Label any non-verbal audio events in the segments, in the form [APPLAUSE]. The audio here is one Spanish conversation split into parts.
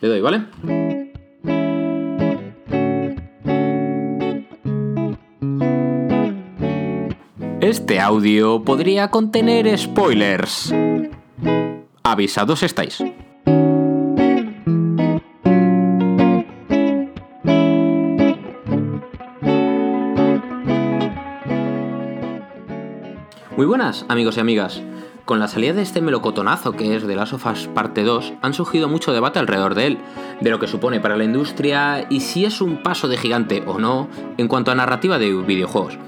Le doy, ¿vale? Este audio podría contener spoilers. Avisados estáis. Muy buenas, amigos y amigas. Con la salida de este melocotonazo que es The Last of Us Parte 2, han surgido mucho debate alrededor de él, de lo que supone para la industria y si es un paso de gigante o no en cuanto a narrativa de videojuegos.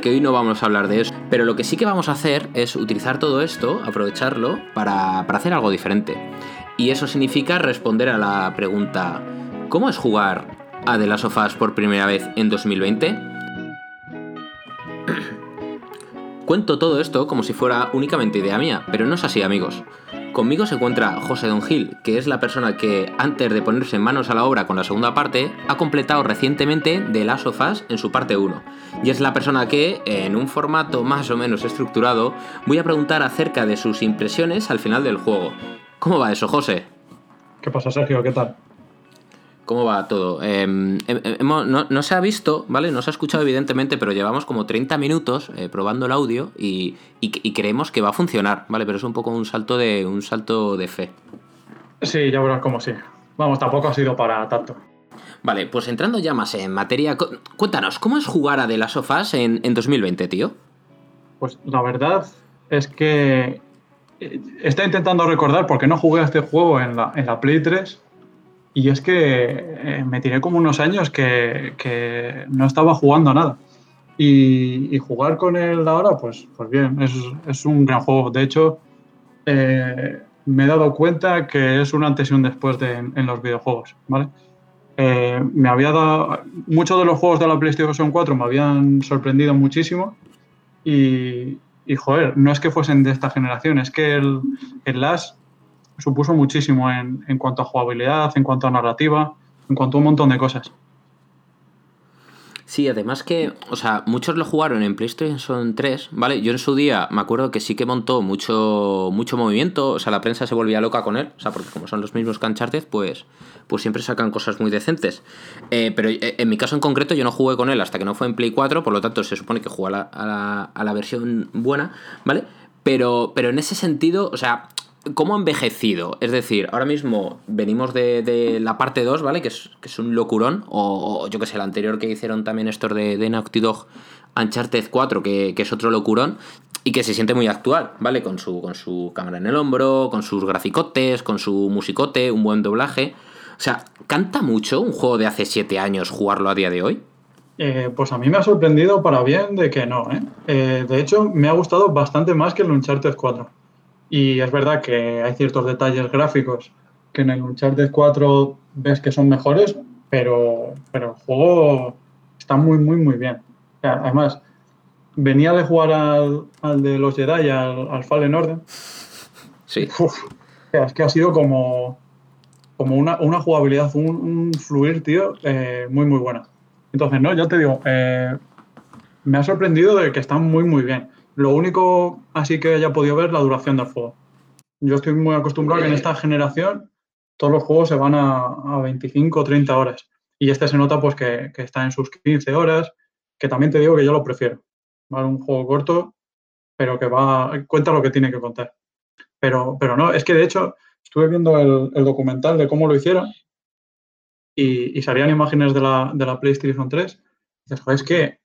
Que hoy no vamos a hablar de eso, pero lo que sí que vamos a hacer es utilizar todo esto, aprovecharlo, para, para hacer algo diferente. Y eso significa responder a la pregunta, ¿cómo es jugar a The Last of Us por primera vez en 2020? Cuento todo esto como si fuera únicamente idea mía, pero no es así amigos. Conmigo se encuentra José Don Gil, que es la persona que, antes de ponerse manos a la obra con la segunda parte, ha completado recientemente The Last of Us en su parte 1. Y es la persona que, en un formato más o menos estructurado, voy a preguntar acerca de sus impresiones al final del juego. ¿Cómo va eso, José? ¿Qué pasa, Sergio? ¿Qué tal? ¿Cómo va todo? Em, em, em, no, se ha visto, ¿vale? No se ha escuchado evidentemente, pero llevamos como 30 minutos eh, probando el audio y, creemos que va a funcionar, ¿vale? Pero es un poco un salto de, un salto de fe. Sí, ya verás cómo sí. Vamos, tampoco ha sido para tanto. Vale, pues entrando ya más en materia, cuéntanos, ¿cómo es jugar a The Last of Us en, 2020, tío? Pues la verdad es que eh, está intentando recordar porque no jugué a este juego en la, en la Play 3 y es que eh, me tiré como unos años que, no estaba jugando nada. Y, jugar con él ahora, pues, pues bien, es, un gran juego. De hecho, eh, me he dado cuenta que es un antes y un después en los videojuegos, ¿vale? Eh, me había dado, muchos de los juegos de la PlayStation 4 me habían sorprendido muchísimo y, y joder, no es que fuesen de esta generación, es que el, el supuso muchísimo en, en cuanto a jugabilidad, en cuanto a narrativa, en cuanto a un montón de cosas. Sí, además que, o sea, muchos lo jugaron en PlayStation 3, ¿vale? Yo en su día me acuerdo que sí que montó mucho, mucho movimiento, o sea, la prensa se volvía loca con él, o sea, porque como son los mismos que pues, pues siempre sacan cosas muy decentes. Eh, pero eh, en mi caso en concreto yo no jugué con él hasta que no fue en Play 4, por lo tanto se supone que jugué a la, a la, a la versión buena, ¿vale? Pero, pero en ese sentido, o sea, ¿Cómo ha envejecido? Es decir, ahora mismo venimos de, la parte 2, ¿vale? Que es, que es un locurón. O, yo que sé, el anterior que hicieron también estos de, de Naughty Dog Uncharted 4, que, es otro locurón. Y que se siente muy actual, ¿vale? Con su, con su cámara en el hombro, con sus graficotes, con su musicote, un buen doblaje. O sea, ¿canta mucho un juego de hace 7 años jugarlo a día de hoy? Eh, pues a mí me ha sorprendido para bien de que no, ¿eh? ¿eh? De hecho, me ha gustado bastante más que el Uncharted 4. Y es verdad que hay ciertos detalles gráficos que en el Uncharted 4 ves que son mejores, pero, pero el juego está muy, muy, muy bien. Además, venía de jugar al, al de los Jedi, al, al Fallen Order. Sí. es que ha sido como, como una, una jugabilidad, un, fluir, tío, eh, muy, muy buena. Entonces, no, ya te digo, eh, me ha sorprendido de que están muy, muy bien. Lo único así que haya podido ver es la duración del juego. Yo estoy muy acostumbrado a que en esta generación todos los juegos se van a, 25 o 30 horas. Y este se nota pues que, está en sus 15 horas, que también te digo que yo lo prefiero. Un juego corto, pero que va, cuenta lo que tiene que contar. Pero, pero no, es que de hecho estuve viendo el, documental de cómo lo hicieron y, salían imágenes de la, de la PlayStation 3. Y dices, es que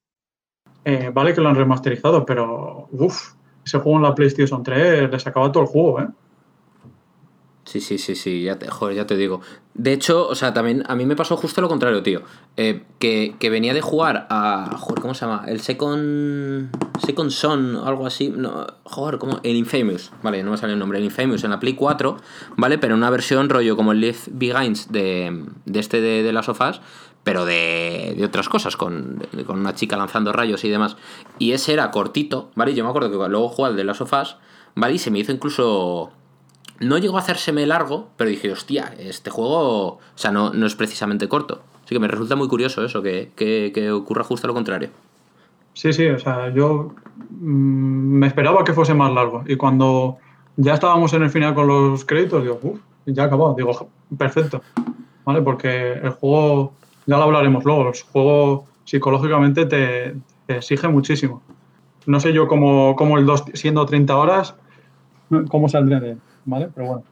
eh, vale que lo han remasterizado, pero uff, ese juego en la PlayStation 3 le sacaba todo el juego, ¿eh? Sí, sí, sí, sí, ya te, joder, ya te digo. De hecho, o sea, también a mí me pasó justo lo contrario, tío. Eh, que, venía de jugar a. Joder, ¿cómo se llama? El Second. Second Son, algo así. No, joder, ¿cómo? El Infamous, vale, no me sale el nombre. El Infamous en la Play 4, ¿vale? Pero en una versión rollo como el Live Begins de, de este de, de las sofás pero de, otras cosas, con, una chica lanzando rayos y demás. Y ese era cortito, ¿vale? Yo me acuerdo que luego jugué al de las sofás, ¿vale? Y se me hizo incluso... No llegó a hacérseme largo, pero dije, hostia, este juego, o sea, no, no es precisamente corto. Así que me resulta muy curioso eso, que, que, ocurra justo lo contrario. Sí, sí, o sea, yo mm, me esperaba que fuese más largo. Y cuando ya estábamos en el final con los créditos, digo, uff, ya acabó. Digo, perfecto. ¿vale? Porque el juego, ya lo hablaremos luego, el juego psicológicamente te, exige muchísimo. No sé yo cómo, el 2, siendo 30 horas, cómo saldré de él, ¿vale? Pero bueno.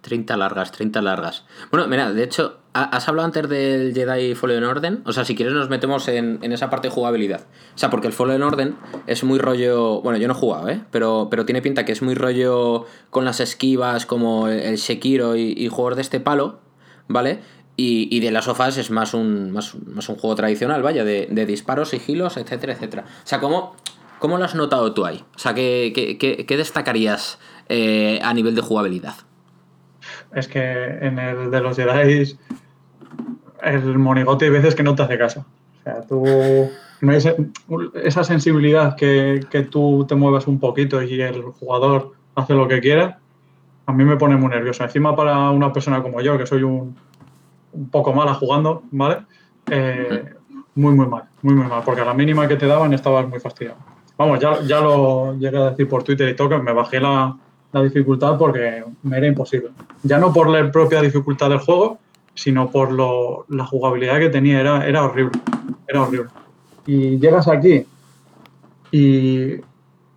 30 largas, 30 largas. Bueno, mira, de hecho, has hablado antes del Jedi Fallen Order. O sea, si quieres nos metemos en, esa parte de jugabilidad. O sea, porque el Fallen Order es muy rollo... Bueno, yo no he jugado, ¿eh? Pero, pero tiene pinta que es muy rollo con las esquivas como el Sekiro y, y de este palo, ¿vale? Y, y, de las sofás es más un, más, un juego tradicional, vaya, de, disparos, sigilos, etcétera, etcétera. O sea, ¿cómo, cómo lo has notado tú ahí? O sea, ¿qué, qué, destacarías eh, a nivel de jugabilidad? Es que en el de los Jedi el monigote hay veces que no te hace caso. O sea, tú esa sensibilidad que, que, tú te muevas un poquito y el jugador hace lo que quiera, a mí me pone muy nervioso. Encima para una persona como yo, que soy un, un poco mala jugando, ¿vale? Eh, muy, muy mal, muy, muy mal, porque a la mínima que te daban estabas muy fastidiado. Vamos, ya, ya lo llegué a decir por Twitter y todo, que me bajé la, la dificultad porque me era imposible. Ya no por la propia dificultad del juego, sino por lo, la jugabilidad que tenía. Era, era horrible. Era horrible. Y llegas aquí y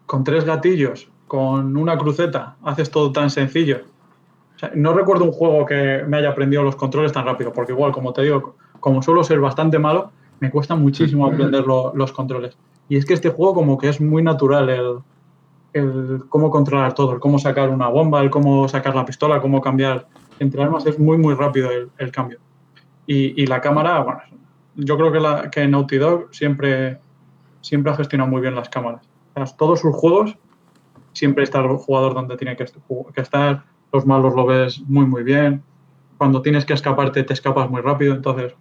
con tres gatillos, con una cruceta, haces todo tan sencillo. No recuerdo un juego que me haya aprendido los controles tan rápido, porque igual, como te digo, como suelo ser bastante malo, me cuesta muchísimo aprender los controles. Y es que este juego como que es muy natural el, el cómo controlar todo, el cómo sacar una bomba, el cómo sacar la pistola, cómo cambiar entre armas, es muy, muy rápido el, cambio. Y, la cámara, bueno, yo creo que, la, que Naughty Dog siempre, siempre ha gestionado muy bien las cámaras. todos sus juegos siempre está el jugador donde tiene que, que estar, los malos lo ves muy, muy bien. Cuando tienes que escaparte, te escapas muy rápido. Entonces,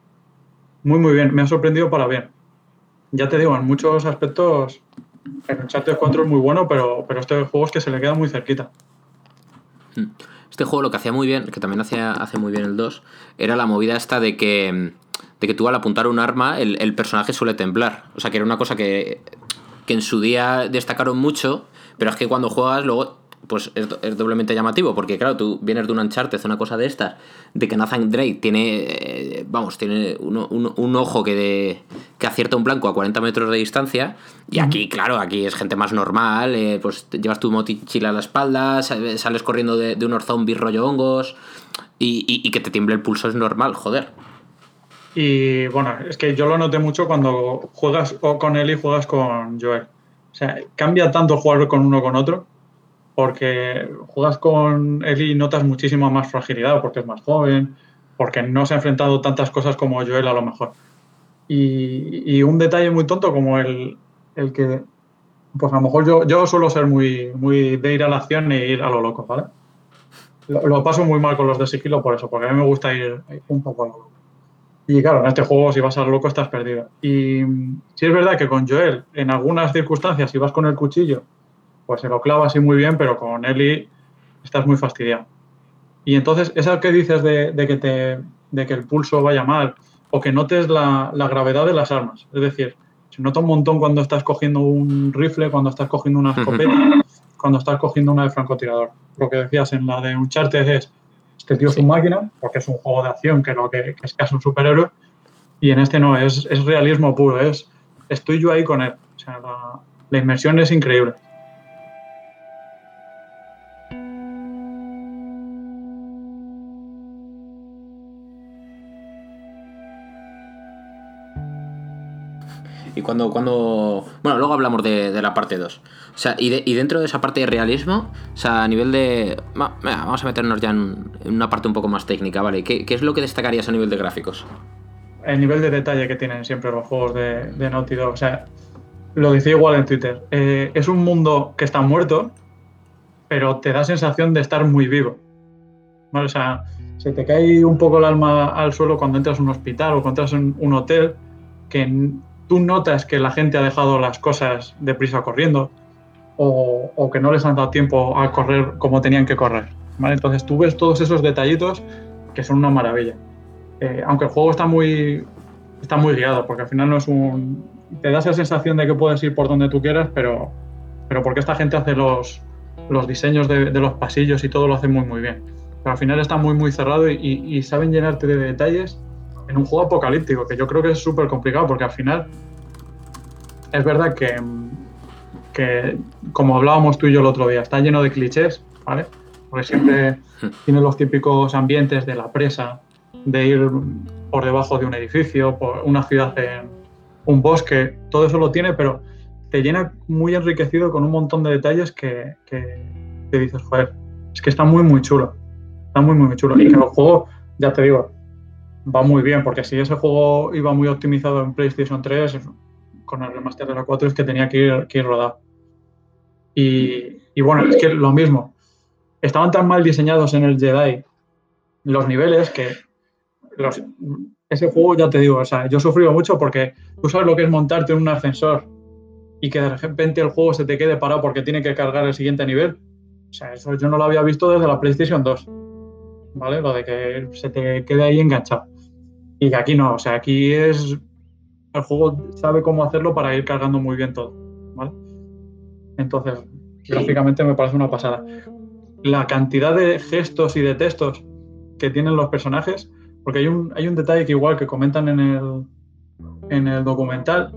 muy, muy bien. Me ha sorprendido para bien. Ya te digo, en muchos aspectos el Uncharted 4 es muy bueno, pero, pero este juego es que se le queda muy cerquita. Hmm. Este juego lo que hacía muy bien, que también hacía, hace muy bien el 2, era la movida esta de que, de que tú al apuntar un arma, el, personaje suele temblar. O sea, que era una cosa que, que en su día destacaron mucho, pero es que cuando juegas luego pues es, doblemente llamativo, porque claro, tú vienes de un Uncharted, una cosa de estas, de que Nathan Drake tiene, eh, vamos, tiene un, ojo que, de, que acierta un blanco a 40 metros de distancia, y aquí, claro, aquí es gente más normal, eh, pues llevas tu mochila a la espalda, sales corriendo de, de unos zombies rollo hongos, y, y, que te tiemble el pulso es normal, joder. Y bueno, es que yo lo noté mucho cuando juegas o con él y juegas con Joel. O sea, cambia tanto jugar con uno con otro porque juegas con él y notas muchísima más fragilidad, porque es más joven, porque no se ha enfrentado tantas cosas como Joel a lo mejor. Y, un detalle muy tonto como el, el, que, pues a lo mejor yo, yo suelo ser muy, muy de ir a la acción e ir a lo loco, ¿vale? Lo, paso muy mal con los de sigilo por eso, porque a mí me gusta ir, un poco a lo loco. Y claro, en este juego si vas a lo loco estás perdido. Y si es verdad que con Joel, en algunas circunstancias, si vas con el cuchillo pues se lo clava así muy bien, pero con Eli estás muy fastidiado. Y entonces, eso que dices de, que, te, de que el pulso vaya mal o que notes la, gravedad de las armas. Es decir, se nota un montón cuando estás cogiendo un rifle, cuando estás cogiendo una escopeta, cuando estás cogiendo una de francotirador. Lo que decías en la de Uncharted es, este tío es un máquina, porque es un juego de acción que, lo que, es casi un superhéroe, y en este no, es, es realismo puro, es estoy yo ahí con él. O sea, la, la inmersión es increíble. Y cuando, cuando. Bueno, luego hablamos de, la parte 2. O sea, y, dentro de esa parte de realismo, o sea, a nivel de. vamos a meternos ya en, una parte un poco más técnica, ¿vale? ¿Qué, es lo que destacarías a nivel de gráficos? El nivel de detalle que tienen siempre los juegos de, de Naughty Dog. O sea, lo decía igual en Twitter. Eh, es un mundo que está muerto, pero te da sensación de estar muy vivo. ¿Vale? O sea, se te cae un poco el alma al suelo cuando entras a un hospital o cuando entras en un hotel que tú notas que la gente ha dejado las cosas deprisa corriendo o, que no les han dado tiempo a correr como tenían que correr. ¿vale? Entonces tú ves todos esos detallitos que son una maravilla. Eh, aunque el juego está muy, está muy guiado, porque al final no es un... Te da esa sensación de que puedes ir por donde tú quieras, pero, pero porque esta gente hace los, los diseños de, los pasillos y todo lo hace muy muy bien. Pero al final está muy, muy cerrado y, y saben llenarte de detalles en un juego apocalíptico, que yo creo que es súper complicado porque al final es verdad que, que, como hablábamos tú y yo el otro día, está lleno de clichés, ¿vale? Porque siempre [LAUGHS] tiene los típicos ambientes de la presa, de ir por debajo de un edificio, por una ciudad en un bosque, todo eso lo tiene, pero te llena muy enriquecido con un montón de detalles que, que, dices, joder, es que está muy, muy chulo. Está muy, muy, chulo. Y que el juego, ya te digo, va muy bien, porque si ese juego iba muy optimizado en PlayStation 3, con el remaster de la 4 es que tenía que ir, que ir rodado. Y, bueno, es que lo mismo. Estaban tan mal diseñados en el Jedi los niveles que los, ese juego, ya te digo, o sea, yo he sufrido mucho porque tú sabes lo que es montarte en un ascensor y que de repente el juego se te quede parado porque tiene que cargar el siguiente nivel. O sea, eso yo no lo había visto desde la PlayStation 2. ¿Vale? Lo de que se te quede ahí enganchado. Y que aquí no, o sea, aquí es el juego sabe cómo hacerlo para ir cargando muy bien todo. ¿vale? Entonces, gráficamente me parece una pasada. La cantidad de gestos y de textos que tienen los personajes, porque hay un, hay un detalle que igual que comentan en el, en el documental,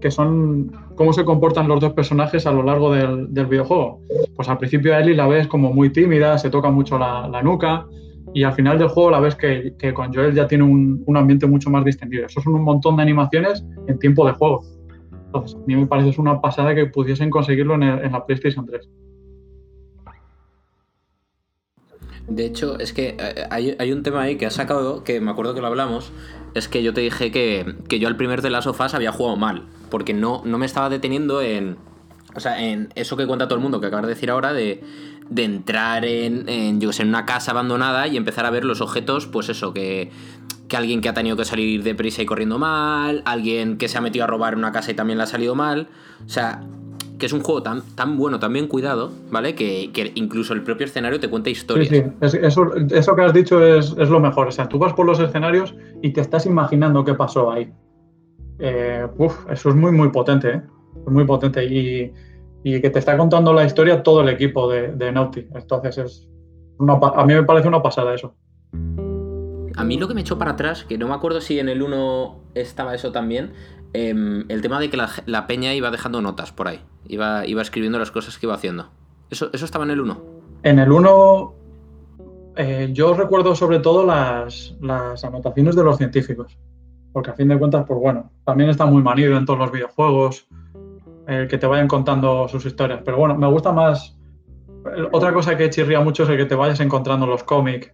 que son cómo se comportan los dos personajes a lo largo del, del videojuego. Pues al principio a Ellie la ves como muy tímida, se toca mucho la, la nuca, y al final del juego la ves que, que con Joel ya tiene un, un, ambiente mucho más distendido. Eso son un montón de animaciones en tiempo de juego. Entonces, a mí me parece una pasada que pudiesen conseguirlo en, el, en la PlayStation 3. De hecho, es que eh, hay, hay, un tema ahí que has sacado, que me acuerdo que lo hablamos, es que yo te dije que, que yo al primer de las sofás había jugado mal, porque no, no me estaba deteniendo en, o sea, en eso que cuenta todo el mundo, que acabas de decir ahora, de, de entrar en, en, yo sé, en una casa abandonada y empezar a ver los objetos, pues eso, que, que alguien que ha tenido que salir deprisa y corriendo mal, alguien que se ha metido a robar una casa y también le ha salido mal. O sea, que es un juego tan, tan bueno, tan bien cuidado, ¿vale? Que, que incluso el propio escenario te cuenta historias. Sí, sí. eso, eso, que has dicho es, es, lo mejor. O sea, tú vas por los escenarios y te estás imaginando qué pasó ahí. Eh, uf, eso es muy, muy potente, ¿eh? Muy potente. Y, y que te está contando la historia todo el equipo de, de Naughty. Entonces es una, a mí me parece una pasada eso. A mí lo que me echó para atrás, que no me acuerdo si en el 1 estaba eso también, eh, el tema de que la, la, peña iba dejando notas por ahí, iba, iba escribiendo las cosas que iba haciendo. ¿Eso, eso estaba en el 1? En el 1 eh, yo recuerdo sobre todo las, las anotaciones de los científicos, porque a fin de cuentas, pues bueno, también está muy manido en todos los videojuegos eh, que te vayan contando sus historias. Pero bueno, me gusta más. Otra cosa que chirría mucho es el que te vayas encontrando los cómics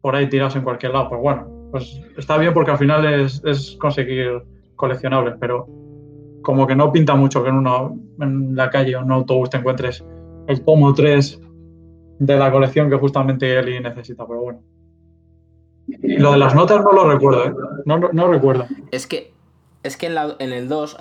por ahí tirados en cualquier lado. Pues bueno, pues está bien porque al final es, es conseguir coleccionables, pero como que no pinta mucho que en, uno, en la calle o en un autobús te encuentres el tomo 3 de la colección que justamente Eli necesita, pero bueno. Y lo de las notas no lo recuerdo, ¿eh? no, no, recuerdo. Es que es que en, la, en el 2,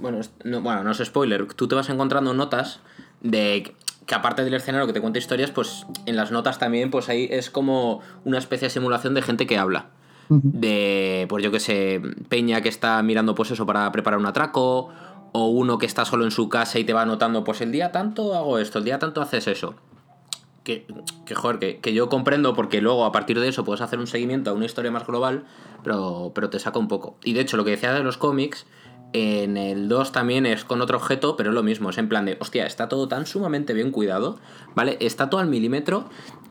bueno, no, bueno, no es spoiler, tú te vas encontrando notas de que aparte del escenario que te cuenta historias, pues en las notas también, pues ahí es como una especie de simulación de gente que habla. De, pues yo que sé, Peña que está mirando pues eso para preparar un atraco, o uno que está solo en su casa y te va anotando, pues el día tanto hago esto, el día tanto haces eso. Que, que joder, que, que yo comprendo porque luego a partir de eso puedes hacer un seguimiento a una historia más global pero, pero te saca un poco. Y de hecho, lo que decía de los cómics, en el 2 también es con otro objeto, pero es lo mismo, es en plan de, hostia, está todo tan sumamente bien cuidado, ¿vale? Está todo al milímetro.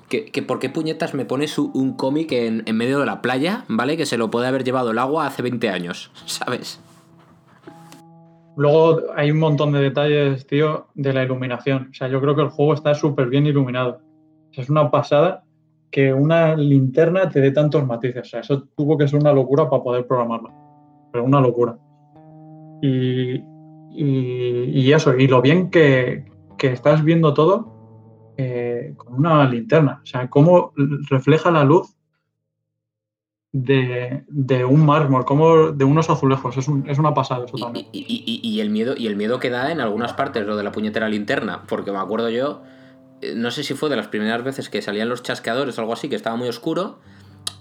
Que, que por qué puñetas me pones un cómic en, en, medio de la playa, ¿vale? Que se lo puede haber llevado el agua hace 20 años, [LAUGHS] ¿sabes? Luego hay un montón de detalles, tío, de la iluminación. O sea, yo creo que el juego está súper bien iluminado. Es una pasada que una linterna te dé tantos matices. O sea, eso tuvo que ser una locura para poder programarlo. Pero una locura. Y, y, y eso, y lo bien que, que estás viendo todo eh, con una linterna. O sea, cómo refleja la luz de, de, un mármol, como de unos azulejos. Es, un, es una pasada eso también. Y, y, y, el miedo, y el miedo que da en algunas partes, lo de la puñetera linterna, porque me acuerdo yo eh, no sé si fue de las primeras veces que salían los chasqueadores o algo así, que estaba muy oscuro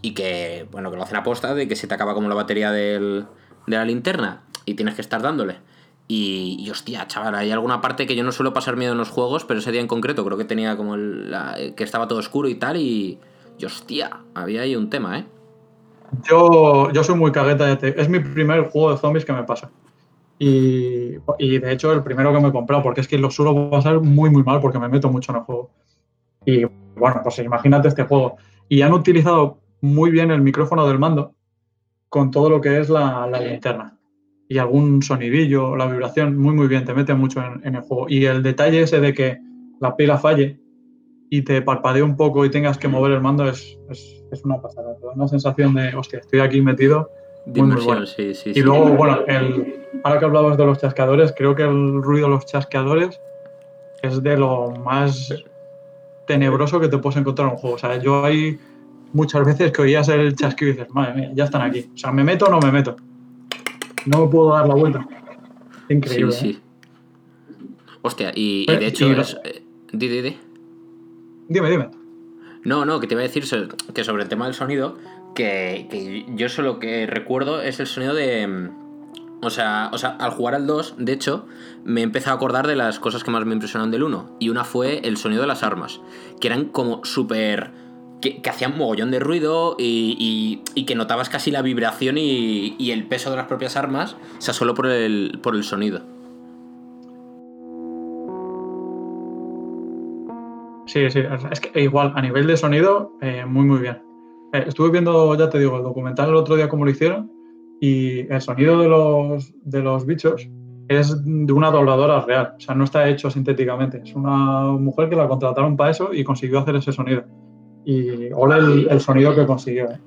y que, bueno, que lo hacen aposta de que se te acaba como la batería del, de la linterna y tienes que estar dándole. Y, hostia, chaval, hay alguna parte que yo no suelo pasar miedo en los juegos, pero ese día en concreto creo que tenía como el, que estaba todo oscuro y tal, y, y, hostia, había ahí un tema, ¿eh? Yo, yo soy muy cagueta, es mi primer juego de zombies que me pasa. Y, y, de hecho el primero que me he comprado, porque es que lo suelo pasar muy muy mal porque me meto mucho en el juego. Y bueno, pues imagínate este juego. Y han utilizado muy bien el micrófono del mando con todo lo que es la, la linterna. Y algún sonidillo, la vibración, muy muy bien, te mete mucho en, el juego. Y el detalle ese de que la pila falle y te parpadee un poco y tengas que mover el mando es, es, es una pasada. una sensación de, hostia, estoy aquí metido y luego, bueno, el, ahora que hablabas de los chascadores, creo que el ruido de los chasqueadores es de lo más tenebroso que te puedes encontrar en un juego. O sea, yo hay muchas veces que oías el chasquido y dices, madre mía, ya están aquí. O sea, ¿me meto o no me meto? No me puedo dar la vuelta. Increíble. Sí, sí. ¿eh? Hostia, y, de hecho. Eh, dime, dime. No, no, que te iba a decir que sobre el tema del sonido, que, yo solo que recuerdo es el sonido de... Mm, o sea, o sea, al jugar al 2, de hecho, me he empezado a acordar de las cosas que más me impresionaron del 1. Y una fue el sonido de las armas, que eran como súper... Que, hacían mogollón de ruido y, que notabas casi la vibración y, el peso de las propias armas, o sea, solo por el, por el sonido. Sí, sí, es que igual, a nivel de sonido, eh, muy, muy bien. Eh, estuve viendo, ya te digo, el documental el otro día cómo lo hicieron y el sonido de los, de los bichos es de una dobladora real, o sea, no está hecho sintéticamente. Es una mujer que la contrataron para eso y consiguió hacer ese sonido. Y hola el, sonido que consiguió. ¿eh?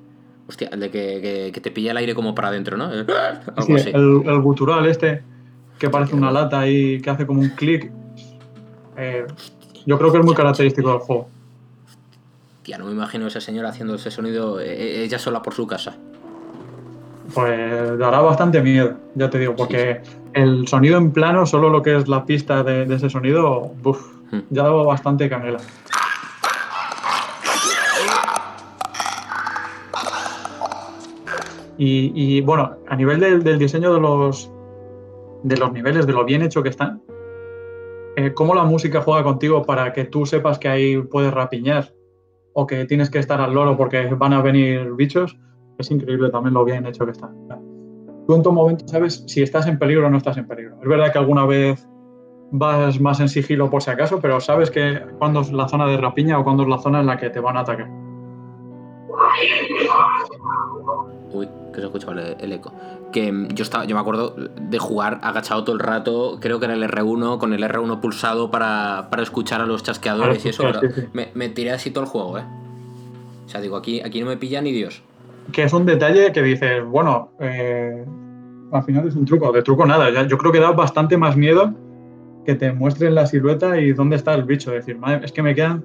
Hostia, el de que, te pilla el aire como para adentro, ¿no? sí, El, el, gutural este, que parece una lata y que hace como un clic. Eh, yo creo que es muy característico del juego. Tía, no me imagino a esa señora haciendo ese sonido eh, ella sola por su casa. Pues dará bastante miedo, ya te digo, porque el sonido en plano, solo lo que es la pista de, ese sonido, buf, hmm. ya daba bastante canela. Y, bueno, a nivel del, diseño de los, de los niveles, de lo bien hecho que están, eh, ¿cómo la música juega contigo para que tú sepas que ahí puedes rapiñar? o que tienes que estar al loro porque van a venir bichos, es increíble también lo bien hecho que está. Tú en todo momento sabes si estás en peligro o no estás en peligro. Es verdad que alguna vez vas más en sigilo por si acaso, pero sabes que cuándo es la zona de rapiña o cuándo es la zona en la que te van a atacar. Uy, que se escucha el, eco. Que mm, yo estaba, yo me acuerdo de jugar agachado todo el rato, creo que era el R1, con el R1 pulsado para, escuchar a los chasqueadores y eso, Me, tiré así todo el juego, ¿eh? O sea, digo, aquí, aquí no me pilla ni Dios. Que es un detalle que dices, bueno, eh, al final es un truco, de truco nada. Yo creo que da bastante más miedo que te muestren la silueta y dónde está el bicho. Es decir, madre, es que me quedan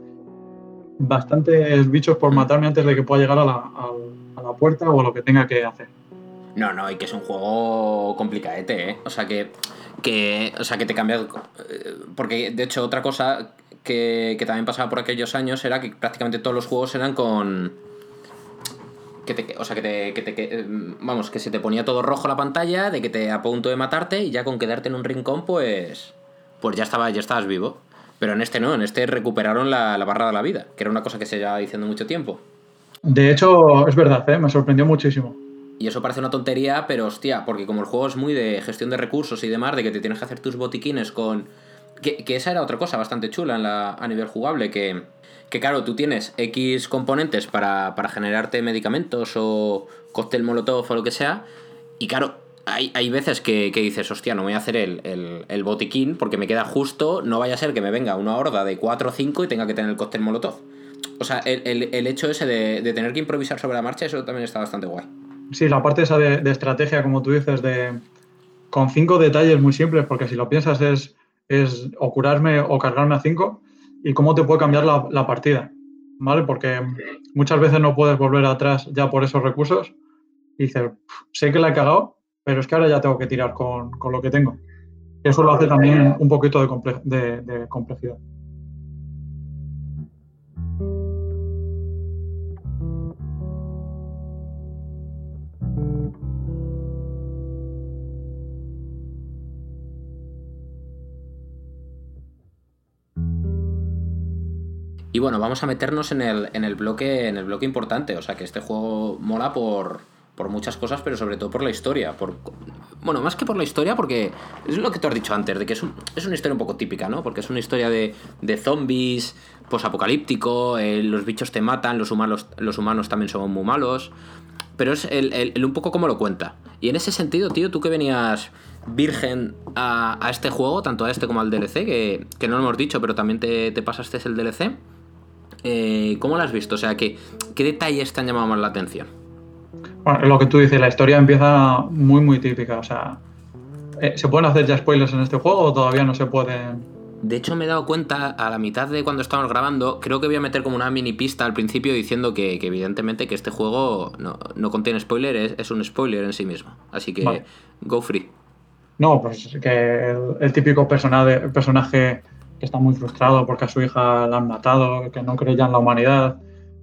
bastantes bichos por mm. matarme antes de que pueda llegar a la, puerta o lo que tenga que hacer. No, no, y que es un juego complicadete, ¿eh? O sea que, que, o sea que te cambia... Eh, porque, de hecho, otra cosa que, también pasaba por aquellos años era que prácticamente todos los juegos eran con... Que te, o sea, que te, que te, Vamos, que se te ponía todo rojo la pantalla, de que te a punto de matarte y ya con quedarte en un rincón, pues... Pues ya, estaba, ya estabas vivo. Pero en este no, en este recuperaron la, la barra de la vida, que era una cosa que se llevaba diciendo mucho tiempo. De hecho, es verdad, ¿eh? me sorprendió muchísimo. Y eso parece una tontería, pero hostia, porque como el juego es muy de gestión de recursos y demás, de que te tienes que hacer tus botiquines con... Que, esa era otra cosa bastante chula en la, a nivel jugable, que, que claro, tú tienes X componentes para, generarte medicamentos o cóctel molotov o lo que sea, y claro, hay, hay veces que, dices, hostia, no voy a hacer el, el, botiquín porque me queda justo, no vaya a ser que me venga una horda de 4 o 5 y tenga que tener el cóctel molotov. O sea, el, hecho ese de, tener que improvisar sobre la marcha, eso también está bastante guay. Sí, la parte esa de, estrategia, como tú dices, de con cinco detalles muy simples, porque si lo piensas es, es o curarme o cargarme a cinco, y cómo te puede cambiar la, partida, ¿vale? Porque muchas veces no puedes volver atrás ya por esos recursos y dices, sé que la he cagado, pero es que ahora ya tengo que tirar con, lo que tengo. Eso lo hace también un poquito de complejidad. Y bueno, vamos a meternos en el, en el bloque en el bloque importante. O sea que este juego mola por, por muchas cosas, pero sobre todo por la historia. Por, bueno, más que por la historia, porque es lo que tú has dicho antes, de que es, es una historia un poco típica, ¿no? Porque es una historia de, de zombies, posapocalíptico, eh, los bichos te matan, los humanos, los humanos también son muy malos. Pero es el, un poco como lo cuenta. Y en ese sentido, tío, tú que venías virgen a, este juego, tanto a este como al DLC, que, no lo hemos dicho, pero también te, pasaste el DLC. Eh, ¿Cómo lo has visto? O sea, ¿qué, ¿qué detalles te han llamado más la atención? Bueno, lo que tú dices, la historia empieza muy, muy típica. O sea, eh, ¿se pueden hacer ya spoilers en este juego o todavía no se pueden? De hecho, me he dado cuenta a la mitad de cuando estábamos grabando, creo que voy a meter como una mini pista al principio diciendo que, evidentemente que este juego no, contiene spoiler, es, un spoiler en sí mismo. Así que go free. No, pues que el, típico personaje, personaje que está muy frustrado porque a su hija la han matado, que no cree ya en la humanidad,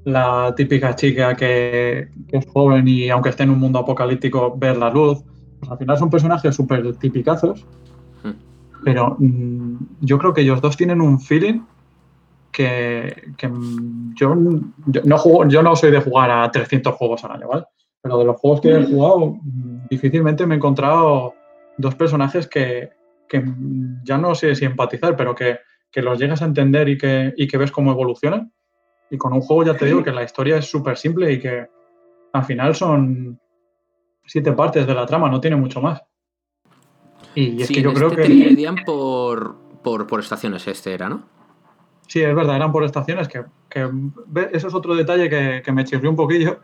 la típica chica que, es joven y aunque esté en un mundo apocalíptico, ver la luz. Pues al final son personajes súper tipicazos pero mm, yo creo que ellos dos tienen un feeling que, yo, no juego, yo no soy de jugar a 300 juegos al año, ¿vale? Pero de los juegos que he jugado, mm, difícilmente me he encontrado dos personajes que, ya no sé si empatizar, pero que, los llegas a entender y que, y que ves cómo evolucionan. Y con un juego ya te digo que la historia es súper simple y que al final son siete partes de la trama, no tiene mucho más. Y es que yo creo este que. Te dividían por, por, estaciones, este era, ¿no? Sí, es verdad, eran por estaciones. Que, eso es otro detalle que, me chirrió un poquillo,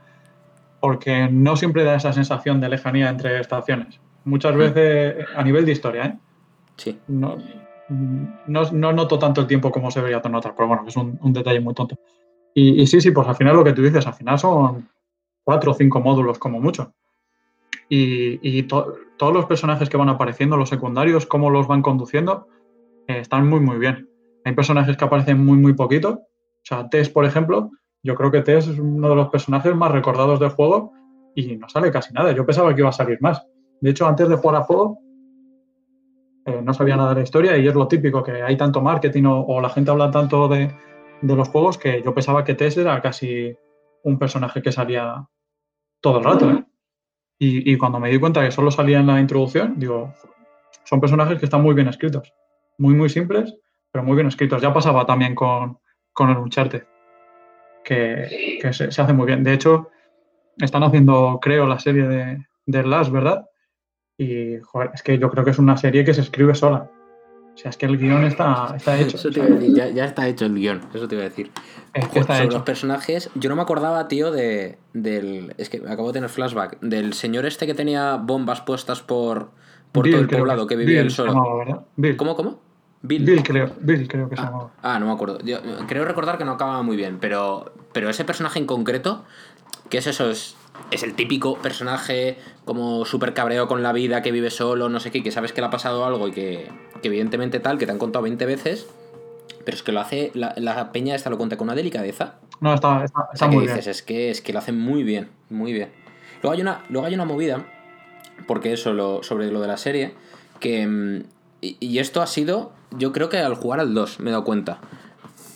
porque no siempre da esa sensación de lejanía entre estaciones. Muchas mm. veces, a nivel de historia, ¿eh? Sí. No, no, noto tanto el tiempo como se vería notar, pero bueno, es un, detalle muy tonto. Y, sí, sí, pues al final lo que tú dices, al final son cuatro o cinco módulos como mucho. Y, todos los personajes que van apareciendo, los secundarios, cómo los van conduciendo, eh, están muy, muy bien. Hay personajes que aparecen muy, muy poquito. O sea, Tess, por ejemplo, yo creo que Tess es uno de los personajes más recordados del juego y no sale casi nada. Yo pensaba que iba a salir más. De hecho, antes de jugar a juego, eh, no sabía nada de la historia y es lo típico, que hay tanto marketing o, la gente habla tanto de, de, los juegos que yo pensaba que Tess era casi un personaje que salía todo el rato. ¿eh? Y, cuando me di cuenta que solo salía en la introducción, digo, son personajes que están muy bien escritos. Muy, muy simples, pero muy bien escritos. Ya pasaba también con, con el Uncharted, que, que se, hace muy bien. De hecho, están haciendo, creo, la serie de, de Last, ¿verdad? Y, joder, es que yo creo que es una serie que se escribe sola. O sea, es que el guion está, está hecho. Eso te iba a decir, ya, está hecho el guion, eso te iba a decir. sobre los personajes, yo no me acordaba, tío, de, del... Es que acabo de tener flashback. Del señor este que tenía bombas puestas por, por todo el poblado, que, vivía él solo. ¿Cómo, cómo? Bill. Bill creo, Bill creo que se ah, llamaba. Ah, no me acuerdo. creo recordar que no acababa muy bien, pero, pero ese personaje en concreto, ¿qué es eso? Es, es el típico personaje como súper cabreo con la vida, que vive solo, no sé qué, que sabes que le ha pasado algo y que, evidentemente tal, que te han contado 20 veces, pero es que lo hace, la, peña esta lo cuenta con una delicadeza. No, está, está, muy bien. Es que, es que lo hace muy bien, muy bien. Luego hay una, luego hay una movida, porque eso, lo, sobre lo de la serie, que... Mm, y, y esto ha sido, yo creo que al jugar al 2 me he dado cuenta.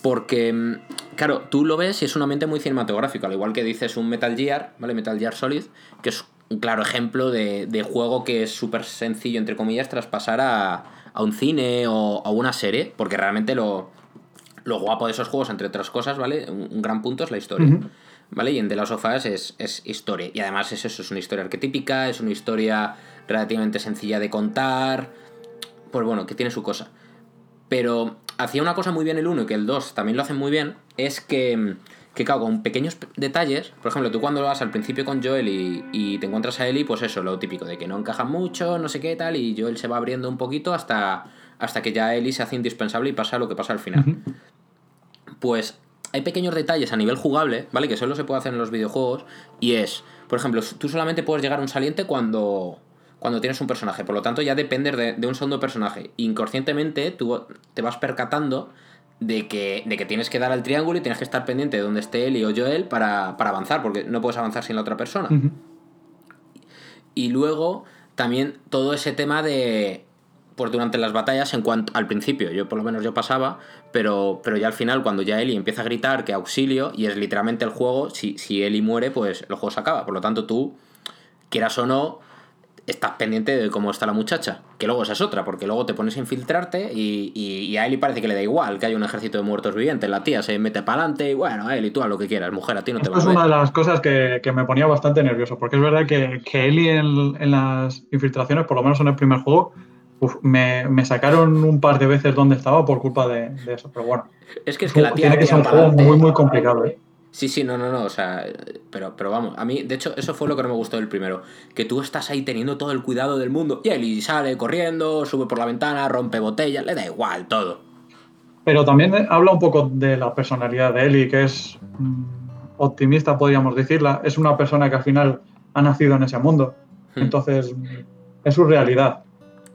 Porque, mm, claro, tú lo ves y es un ambiente muy cinematográfico, al igual que dices un Metal Gear, ¿vale? Metal Gear Solid, que es un claro ejemplo de, juego que es súper sencillo, entre comillas, traspasar a, a un cine o a una serie, porque realmente lo, lo guapo de esos juegos, entre otras cosas, ¿vale? Un, gran punto es la historia. ¿Vale? Y en The Last of Us es, es, historia. Y además es eso, es una historia arquetípica, es una historia relativamente sencilla de contar. Pues bueno, que tiene su cosa. Pero hacía una cosa muy bien el 1 y que el 2 también lo hacen muy bien, es que, que claro, con pequeños detalles, por ejemplo, tú cuando vas al principio con Joel y, te encuentras a Ellie, pues eso, lo típico, de que no encaja mucho, no sé qué tal, y Joel se va abriendo un poquito hasta, hasta que ya Ellie se hace indispensable y pasa lo que pasa al final. Pues hay pequeños detalles a nivel jugable, ¿vale? Que solo se puede hacer en los videojuegos, y es, por ejemplo, tú solamente puedes llegar a un saliente cuando cuando tienes un personaje. Por lo tanto, ya dependes de, un segundo personaje. Inconscientemente, tú te vas percatando de que, de que tienes que dar al triángulo y tienes que estar pendiente de donde esté él o Joel para, para avanzar, porque no puedes avanzar sin la otra persona. Y luego, también todo ese tema de pues durante las batallas, en cuanto al principio, yo por lo menos yo pasaba, pero, pero ya al final, cuando ya Eli empieza a gritar que auxilio, y es literalmente el juego, si, si Eli muere, pues el juego se acaba. Por lo tanto, tú, quieras o no, estás pendiente de cómo está la muchacha. Que luego esa es otra, porque luego te pones a infiltrarte y, y, a Eli parece que le da igual que hay un ejército de muertos vivientes. La tía se mete para adelante y bueno, Eli, tú a lo que quieras, mujer, a ti no te va a Es una de las cosas que, que, me ponía bastante nervioso, porque es verdad que, que Eli en, en, las infiltraciones, por lo menos en el primer juego, me, me, sacaron un par de veces donde estaba por culpa de, de eso. Pero bueno, es que, es que la tía tiene que ser un juego muy, muy complicado. ¿eh? Sí, sí, no, no, no, o sea, pero, pero vamos, a mí, de hecho, eso fue lo que no me gustó del primero, que tú estás ahí teniendo todo el cuidado del mundo y Eli sale corriendo, sube por la ventana, rompe botellas, le da igual todo. Pero también habla un poco de la personalidad de Eli, que es mm, optimista, podríamos decirla, es una persona que al final ha nacido en ese mundo, hmm. entonces es su realidad.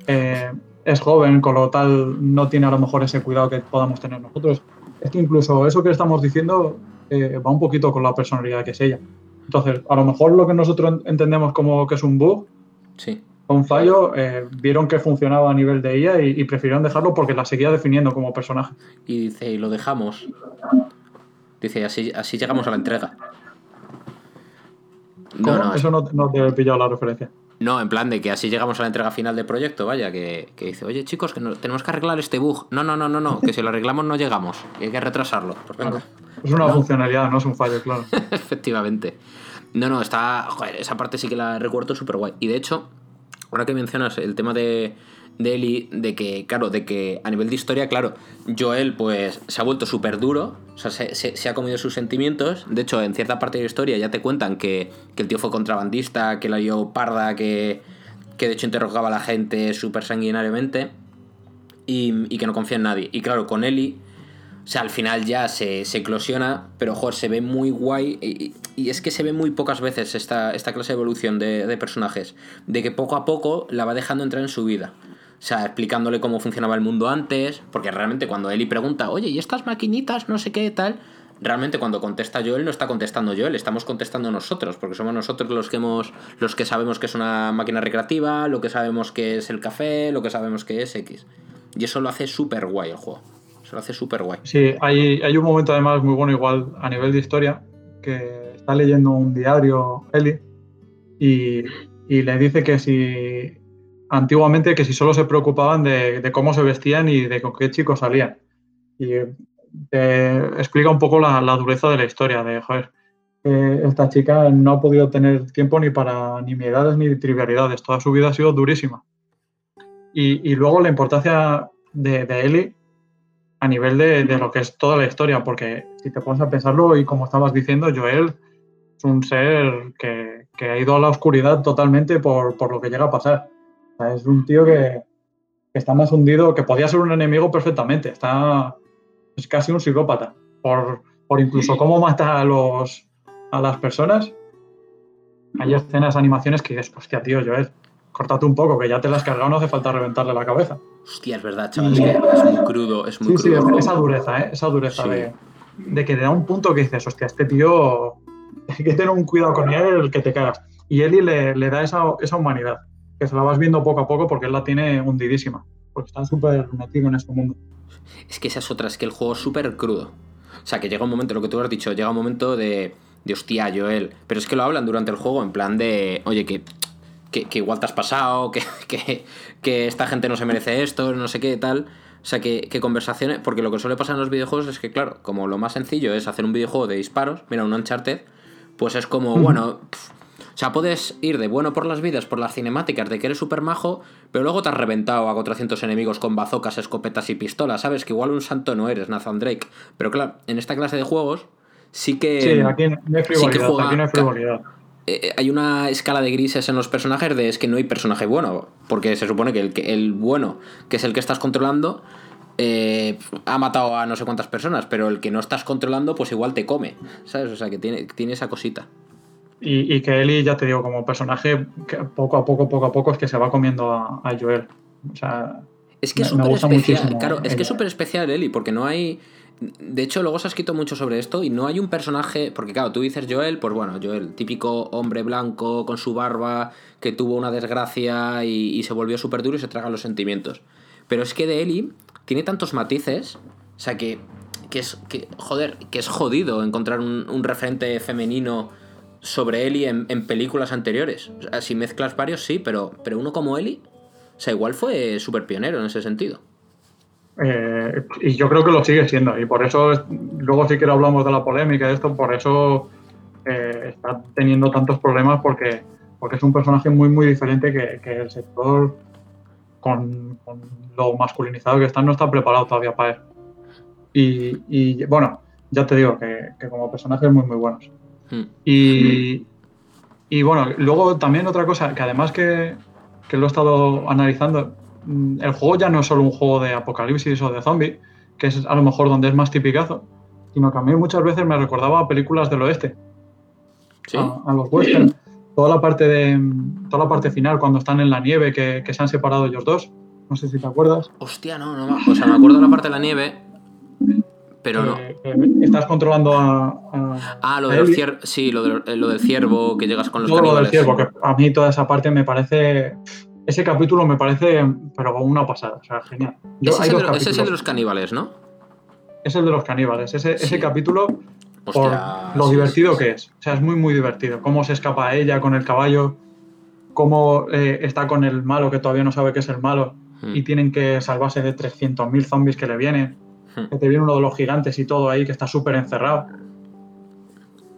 Eh, es joven, con lo tal no tiene a lo mejor ese cuidado que podamos tener nosotros. Es que incluso eso que estamos diciendo eh, va un poquito con la personalidad que es ella. Entonces, a lo mejor lo que nosotros entendemos como que es un bug, sí. un fallo, eh, vieron que funcionaba a nivel de ella y, prefirieron dejarlo porque la seguía definiendo como personaje. Y dice, y lo dejamos. Dice, así, así llegamos a la entrega. No, no, eso no, no te he pillado la referencia. No, en plan de que así llegamos a la entrega final del proyecto, vaya, que, dice, oye chicos, que tenemos que arreglar este bug. No, no, no, no, no, que si lo arreglamos no llegamos, que hay que retrasarlo. Pues Es una funcionalidad, no es un fallo, claro. [LAUGHS] Efectivamente. No, no, está. Joder, esa parte sí que la recuerdo súper guay. Y de hecho, ahora que mencionas el tema de, de Eli, de que, claro, de que a nivel de historia, claro, Joel pues se ha vuelto súper duro, o sea, se, ha comido sus sentimientos. De hecho, en cierta parte de la historia ya te cuentan que, el tío fue contrabandista, que la dio parda, que, que de hecho interrogaba a la gente súper sanguinariamente y, que no confía en nadie. Y claro, con Eli, o sea, al final ya se, eclosiona, pero joder, se ve muy guay. Y, es que se ve muy pocas veces esta, esta clase de evolución de personajes. De que poco a poco la va dejando entrar en su vida. O sea, explicándole cómo funcionaba el mundo antes, porque realmente cuando Eli pregunta, oye, ¿y estas maquinitas no sé qué tal? Realmente cuando contesta Joel no está contestando Joel, estamos contestando nosotros, porque somos nosotros los que hemos, los que sabemos que es una máquina recreativa, lo que sabemos que es el café, lo que sabemos que es X. Y eso lo hace súper guay el juego. Eso lo hace súper guay. Sí, hay, hay un momento además muy bueno igual a nivel de historia, que está leyendo un diario Eli y, y le dice que si antiguamente que si solo se preocupaban de, cómo se vestían y de con qué chicos salían. Y te explica un poco la, dureza de la historia, de, joder, esta chica no ha podido tener tiempo ni para nimiedades ni trivialidades, toda su vida ha sido durísima. Y, luego la importancia de, de Ellie a nivel de, lo que es toda la historia, porque si te pones a pensarlo y como estabas diciendo, Joel es un ser que, ha ido a la oscuridad totalmente por, por lo que llega a pasar es un tío que, está más hundido, que podía ser un enemigo perfectamente. Está, es casi un psicópata. Por, por incluso cómo mata a, los, a las personas. Hay escenas, animaciones que dices, hostia, tío, Joel, córtate un poco, que ya te las has cargado, no hace falta reventarle la cabeza. Hostia, es verdad, chaval, es muy crudo, es muy sí, Sí, esa dureza, ¿eh? Esa dureza de, de, que te da un punto que dices, hostia, este tío, [LAUGHS] hay que tener un cuidado con él, que te cagas. Y Eli le, le da esa, esa humanidad que se la vas viendo poco a poco porque él la tiene hundidísima, porque está súper metido en este mundo. Es que esa es otra, es que el juego es súper crudo. O sea, que llega un momento, lo que tú has dicho, llega un momento de, de hostia, Joel. Pero es que lo hablan durante el juego en plan de, oye, que, que, igual te has pasado, que, [LAUGHS] que, que, esta gente no se merece esto, no sé qué, tal. O sea, que, que, conversaciones. Porque lo que suele pasar en los videojuegos es que, claro, como lo más sencillo es hacer un videojuego de disparos, mira, un Uncharted, pues es como, bueno, o sea, puedes ir de bueno por las vidas, por las cinemáticas, de que eres súper majo, pero luego te has reventado a 400 enemigos con bazocas, escopetas y pistolas. Sabes que igual un santo no eres, Nathan Drake. Pero claro, en esta clase de juegos sí que. Sí, aquí no hay frivolidad. aquí no hay, frivolidad. Eh, eh, hay una escala de grises en los personajes de es que no hay personaje bueno. Porque se supone que el, el bueno, que es el que estás controlando, eh, ha matado a no sé cuántas personas, pero el que no estás controlando, pues igual te come. ¿Sabes? O sea, que tiene, tiene esa cosita. Y, que Eli, ya te digo, como personaje, que poco a poco, poco a poco es que se va comiendo a, Joel. O sea, es que es súper especial, claro, es que es súper especial Eli, porque no hay. De hecho, luego se ha escrito mucho sobre esto y no hay un personaje. Porque, claro, tú dices Joel, pues bueno, Joel, típico hombre blanco con su barba que tuvo una desgracia y, se volvió súper duro y se traga los sentimientos. Pero es que de Ellie tiene tantos matices, o sea que, que es. Que, joder, que es jodido encontrar un, referente femenino sobre Ellie en, en, películas anteriores. O si mezclas varios, sí, pero, pero uno como Ellie, o sea, igual fue súper pionero en ese sentido. Eh, y yo creo que lo sigue siendo. Y por eso, luego sí que hablamos de la polémica de esto, por eso eh, está teniendo tantos problemas, porque, porque es un personaje muy, muy diferente que, el sector, con, lo masculinizado que está, no está preparado todavía para él. Y, bueno, ya te digo que, como personajes muy, muy buenos. Y, y bueno, luego también otra cosa, que además que, que lo he estado analizando, Mm, el juego ya no es solo un juego de apocalipsis o de zombie, que es a lo mejor donde es más tipicazo, sino que a mí muchas veces me recordaba a películas del oeste. ¿Sí? A, los western. Toda la parte de toda la parte final, cuando están en la nieve, que, se han separado ellos dos. No sé si te acuerdas. Hostia, no, no. O sea, me acuerdo de la parte de la nieve, pero no. Eh, eh, estás controlando a. ah, lo del, ciervo, sí, lo, lo, del ciervo, que llegas con los Todo lo del ciervo, que a mí toda esa parte me parece ese capítulo me parece, pero una pasada, o sea, genial. ese, es el de los caníbales, ¿no? Es el de los caníbales. Ese, ese capítulo, por lo divertido que es. O sea, es muy, muy divertido. Cómo se escapa ella con el caballo, cómo eh, está con el malo que todavía no sabe qué es el malo hmm. y tienen que salvarse de 300.000 zombies que le vienen. Que te viene uno de los gigantes y todo ahí que está súper encerrado.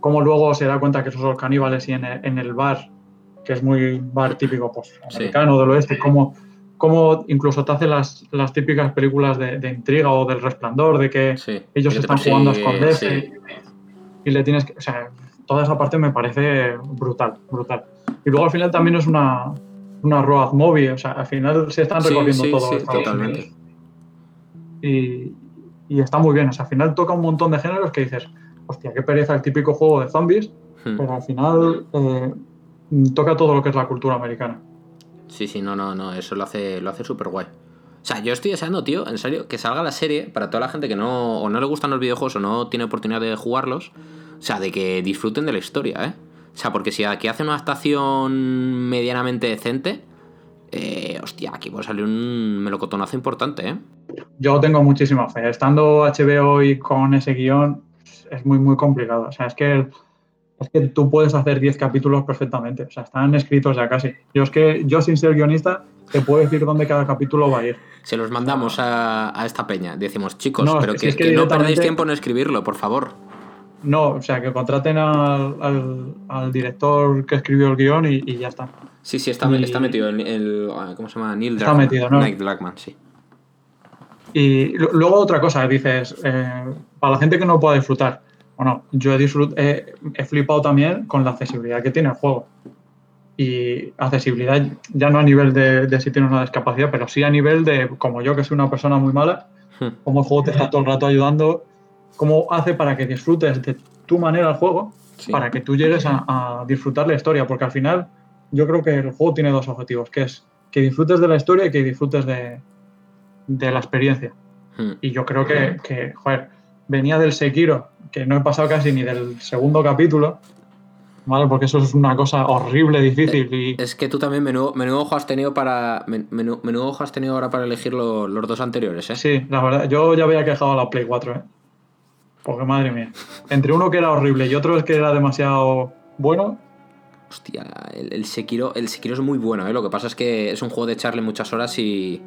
Cómo luego se da cuenta que esos son los caníbales y en en el bar que es muy bar típico pues, americano del oeste, como, como incluso te hace las, las típicas películas de, intriga o del resplandor, de que ellos están jugando a esconderse y, le tienes que... O sea, toda esa parte me parece brutal, brutal. Y luego al final también es una, una road movie, o sea, al final se están recorriendo todo totalmente. Y, y, está muy bien, o sea, al final toca un montón de géneros que dices, hostia, qué pereza el típico juego de zombies, hmm. pero al final... Eh, toca todo lo que es la cultura americana. Sí, sí, no, no, no, eso lo hace, lo hace súper guay. O sea, yo estoy deseando, tío, en serio, que salga la serie para toda la gente que no, o no le gustan los videojuegos o no tiene oportunidad de jugarlos. O sea, de que disfruten de la historia, ¿eh? O sea, porque si aquí hace una adaptación medianamente decente, eh, hostia, aquí puede salir un melocotonazo importante, ¿eh? Yo tengo muchísima fe. Estando HBO y con ese guion, es muy, muy complicado. O sea, es que es que tú puedes hacer 10 capítulos perfectamente. O sea, están escritos ya casi. Yo es que, yo sin ser guionista, te puedo decir dónde cada capítulo va a ir. Se los mandamos a, esta peña. Decimos, chicos, pero que, no perdáis tiempo en escribirlo, por favor. No, o sea, que contraten al, director que escribió el guion y, ya está. Sí, sí, está, está metido en el, ¿Cómo se llama? Neil Está metido, ¿no? Nick Blackman, sí. Y luego otra cosa, dices, eh, para la gente que no pueda disfrutar, bueno, yo he, he, flipado también con la accesibilidad que tiene el juego. Y accesibilidad ya no a nivel de, si tienes una discapacidad, pero sí a nivel de, como yo que soy una persona muy mala, hmm. cómo el juego te está todo el rato ayudando, cómo hace para que disfrutes de tu manera el juego, para que tú llegues a, disfrutar la historia, porque al final yo creo que el juego tiene dos objetivos, que es que disfrutes de la historia y que disfrutes de, la experiencia. Hmm. Y yo creo que, que, joder, venía del Sekiro, que no he pasado casi ni del segundo capítulo, ¿vale? Porque eso es una cosa horrible, difícil. Y... Es que tú también menudo, ojo has tenido para. Menudo, ojo has tenido ahora para elegir los dos anteriores, ¿eh? Sí, la verdad, yo ya había quejado a la Play 4, ¿eh? Porque madre mía. Entre uno que era horrible y otro es que era demasiado bueno. Hostia, el, el, Sekiro, el Sekiro es muy bueno, ¿eh? Lo que pasa es que es un juego de echarle muchas horas y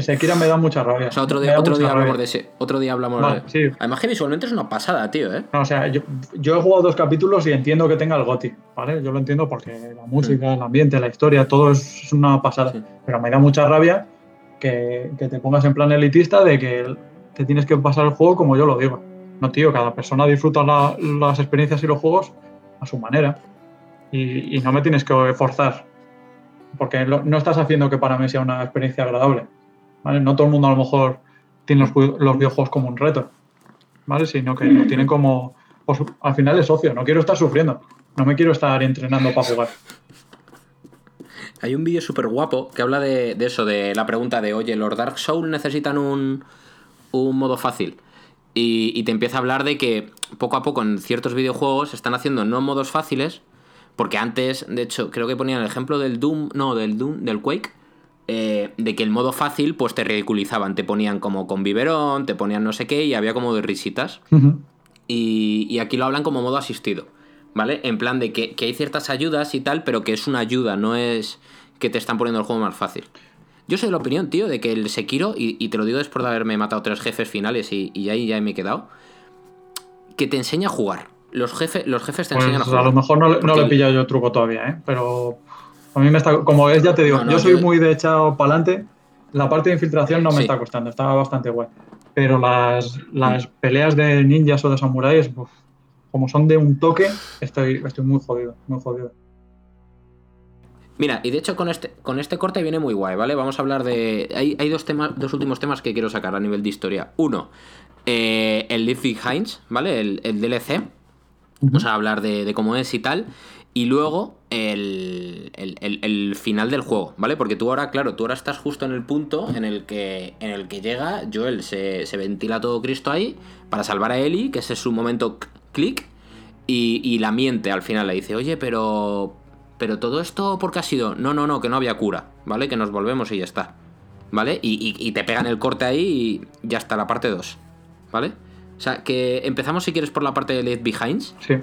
Sekiro me da mucha rabia. O sea, otro día, otro día hablamos de ese. Otro día hablamos de... Además que visualmente es una pasada, tío, ¿eh? o sea, yo, he jugado dos capítulos y entiendo que tenga el GOTI, ¿vale? Yo lo entiendo porque la música, el ambiente, la historia, todo es, una pasada. Pero me da mucha rabia que, te pongas en plan elitista de que te tienes que pasar el juego como yo lo digo. No, tío, cada persona disfruta las experiencias y los juegos a su manera. Y, no me tienes que forzar. Porque no estás haciendo que para mí sea una experiencia agradable. No todo el mundo a lo mejor tiene los, videojuegos como un reto, ¿vale? Sino que lo tienen como, pues, al final es socio, no quiero estar sufriendo, no me quiero estar entrenando para jugar. Hay un vídeo súper guapo que habla de, eso, de la pregunta de, oye, ¿los Dark Souls necesitan un, un modo fácil? Y, te empieza a hablar de que poco a poco en ciertos videojuegos están haciendo no modos fáciles, porque antes, de hecho, creo que ponían el ejemplo del Doom, no, del Doom, del Quake, eh, de que el modo fácil pues te ridiculizaban, te ponían como con biberón, te ponían no sé qué y había como de risitas. y, y, aquí lo hablan como modo asistido, ¿vale? En plan de que, que hay ciertas ayudas y tal, pero que es una ayuda, no es que te están poniendo el juego más fácil. Yo soy de la opinión, tío, de que el Sekiro, y, te lo digo después de haberme matado tres jefes finales y, ahí ya me he quedado, que te enseña a jugar. Los, jefes los jefes te enseñan a jugar. Pues a lo mejor no, le he pillado yo truco todavía, ¿eh? Pero a mí me está. Como es, ya te digo, yo soy muy de echado para adelante. La parte de infiltración no me está costando, está bastante guay. Pero las, las peleas de ninjas o de samuráis, como son de un toque, estoy, estoy muy jodido, muy jodido. Mira, y de hecho con este, con este corte viene muy guay, ¿vale? Vamos a hablar de. Hay, dos, temas, dos últimos temas que quiero sacar a nivel de historia. Uno, eh, el Leave Behind, ¿vale? El, DLC. Vamos a hablar de, cómo es y tal. Y luego el, el, final del juego, ¿vale? Porque tú ahora, claro, tú ahora estás justo en el punto en el que, en el que llega Joel, se, se ventila todo Cristo ahí para salvar a Ellie, que ese es su momento clic, y, y la miente al final, le dice, oye, pero pero todo esto, porque ha sido? No, no, no, que no había cura, ¿vale? Que nos volvemos y ya está. ¿Vale? Y, te pegan el corte ahí y ya está la parte 2. ¿Vale? O sea, que empezamos si quieres por la parte de Left Behinds. Sí.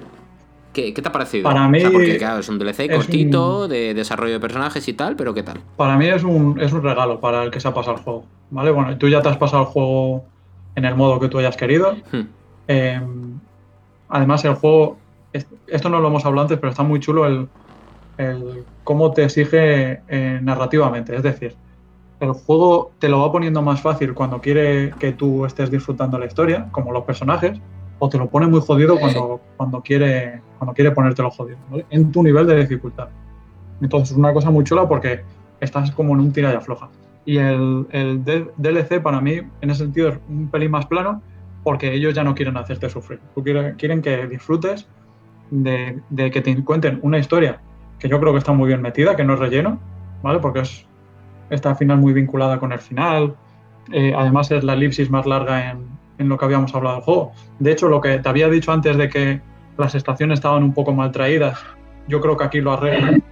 ¿Qué, te ha parecido? Para mí. porque claro, es un DLC cortito, de desarrollo de personajes y tal, pero ¿qué tal? Para mí es un, es un regalo para el que se ha pasado el juego. ¿Vale? Bueno, tú ya te has pasado el juego en el modo que tú hayas querido. Hmm. Em, además, el juego. Esto no lo hemos hablado antes, pero está muy chulo el, el cómo te exige eh, narrativamente. Es decir, el juego te lo va poniendo más fácil cuando quiere que tú estés disfrutando la historia, como los personajes, o te lo pone muy jodido cuando, cuando, quiere, cuando quiere ponértelo jodido, en tu nivel de dificultad. Entonces es una cosa muy chula porque estás como en un tira y afloja. Y el, el DLC para mí, en ese sentido, es un pelín más plano porque ellos ya no quieren hacerte sufrir. quieren que disfrutes de, de que te cuenten una historia que yo creo que está muy bien metida, que no es relleno, ¿vale? Porque es, está al final muy vinculada con el final. Eh, además es la elipsis más larga en, en, lo que habíamos hablado del juego. De hecho, lo que te había dicho antes de que las estaciones estaban un poco mal traídas, yo creo que aquí lo arreglan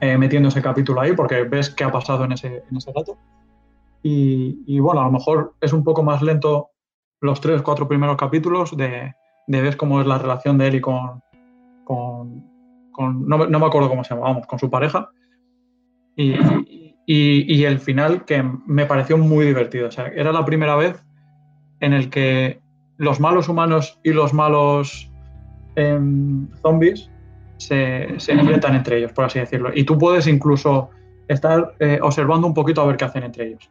eh, metiendo ese capítulo ahí, porque ves qué ha pasado en ese, en ese rato. Y, bueno, a lo mejor es un poco más lento los tres, cuatro primeros capítulos de, de ver cómo es la relación de él y con, con, no, me acuerdo cómo se llama, vamos, con su pareja. Y, y, el final que me pareció muy divertido. O sea, era la primera vez en el que los malos humanos y los malos em, zombies se, se, enfrentan entre ellos, por así decirlo. Y tú puedes incluso estar eh, observando un poquito a ver qué hacen entre ellos.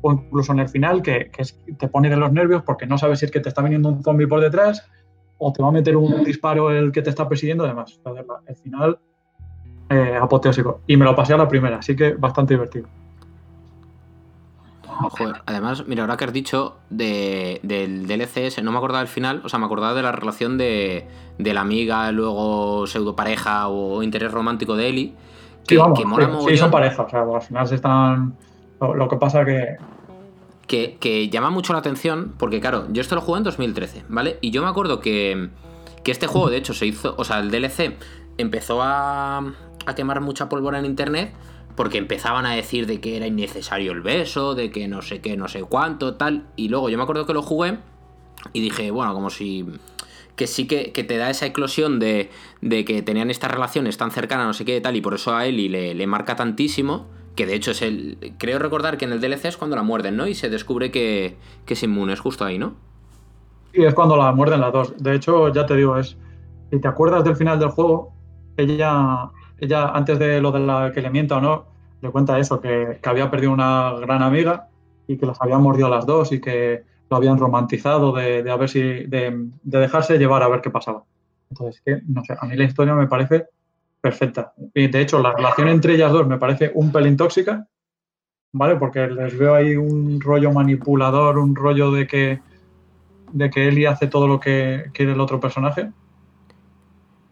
O incluso en el final, que, que, te pone de los nervios porque no sabes si es que te está viniendo un zombie por detrás o te va a meter un disparo el que te está persiguiendo, además. El final, eh, apoteósico. Y me lo pasé a la primera, así que bastante divertido. Joder, además, mira, ahora que has dicho de, del DLC, no me acordaba del final, o sea, me acordaba de la relación de, de la amiga, luego pseudo pareja o interés romántico de Eli. Que, sí, vamos, sí, son pareja, o sea, al final se están. Lo, lo que pasa que que, llama mucho la atención, porque claro, yo esto lo jugué en 2013, ¿vale? Y yo me acuerdo que, este juego, de hecho, se hizo, o sea, el DLC empezó a, a quemar mucha pólvora en internet porque empezaban a decir de que era innecesario el beso, de que no sé qué, no sé cuánto, tal. Y luego yo me acuerdo que lo jugué y dije, bueno, como si... Que sí que, te da esa eclosión de, de, que tenían estas relaciones tan cercanas, no sé qué, tal, y por eso a Eli le, le marca tantísimo. Que de hecho es el. Creo recordar que en el DLC es cuando la muerden, ¿no? Y se descubre que, es inmune, es justo ahí, ¿no? Sí, es cuando la muerden las dos. De hecho, ya te digo, es. Si te acuerdas del final del juego, ella, ella antes de lo de la que le mienta o no, le cuenta eso, que, había perdido una gran amiga y que las habían mordido las dos y que lo habían romantizado de, a ver si. De, dejarse llevar a ver qué pasaba. Entonces, que, no sé, a mí la historia me parece perfecta. Y de hecho, la relación entre ellas dos me parece un pelín tóxica, ¿vale? Porque les veo ahí un rollo manipulador, un rollo de que, de que Eli hace todo lo que quiere el otro personaje.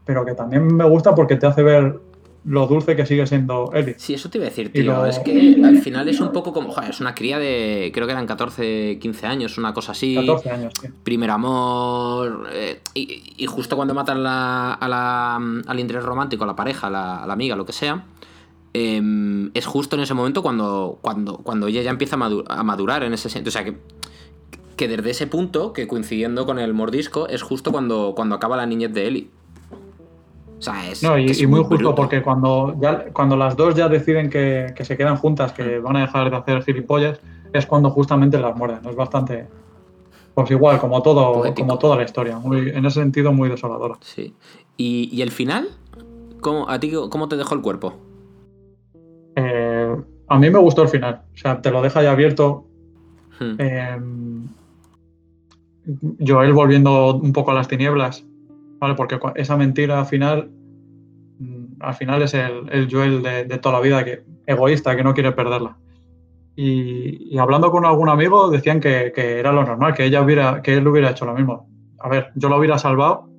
Pero que también me gusta porque te hace ver lo dulce que sigue siendo Ellie. Sí, eso te iba a decir, tío. Es que al final es un poco como. Joder, es una cría de. Creo que eran 14, 15 años, una cosa así. 14 años, sí. Primer amor. Eh, y, justo cuando matan la, a la, al interés romántico, a la pareja, a la, amiga, lo que sea. Em, es justo en ese momento cuando, cuando, cuando ella ya empieza a madurar en ese sentido. O sea que que desde ese punto, que coincidiendo con el mordisco, es justo cuando, cuando acaba la niñez de Eli. O sea, es. No, y, muy, justo, porque cuando, ya, cuando las dos ya deciden que, se quedan juntas, que mm. van a dejar de hacer gilipollas, es cuando justamente las muerden. Es bastante. Pues igual, como todo, como toda la historia. Muy, en ese sentido, muy desoladora. Sí. ¿Y, el final? ¿Cómo, ¿A ti cómo te dejó el cuerpo? Eh, a mí me gustó el final. O sea, te lo deja ya abierto. Hmm. Eh, Joel volviendo un poco a las tinieblas, ¿vale? Porque esa mentira al final, mm, al final es el, Joel de, toda la vida, que, egoísta, que no quiere perderla. Y, hablando con algún amigo decían que, era lo normal, que ella hubiera, que él hubiera hecho lo mismo. A ver, yo lo hubiera salvado,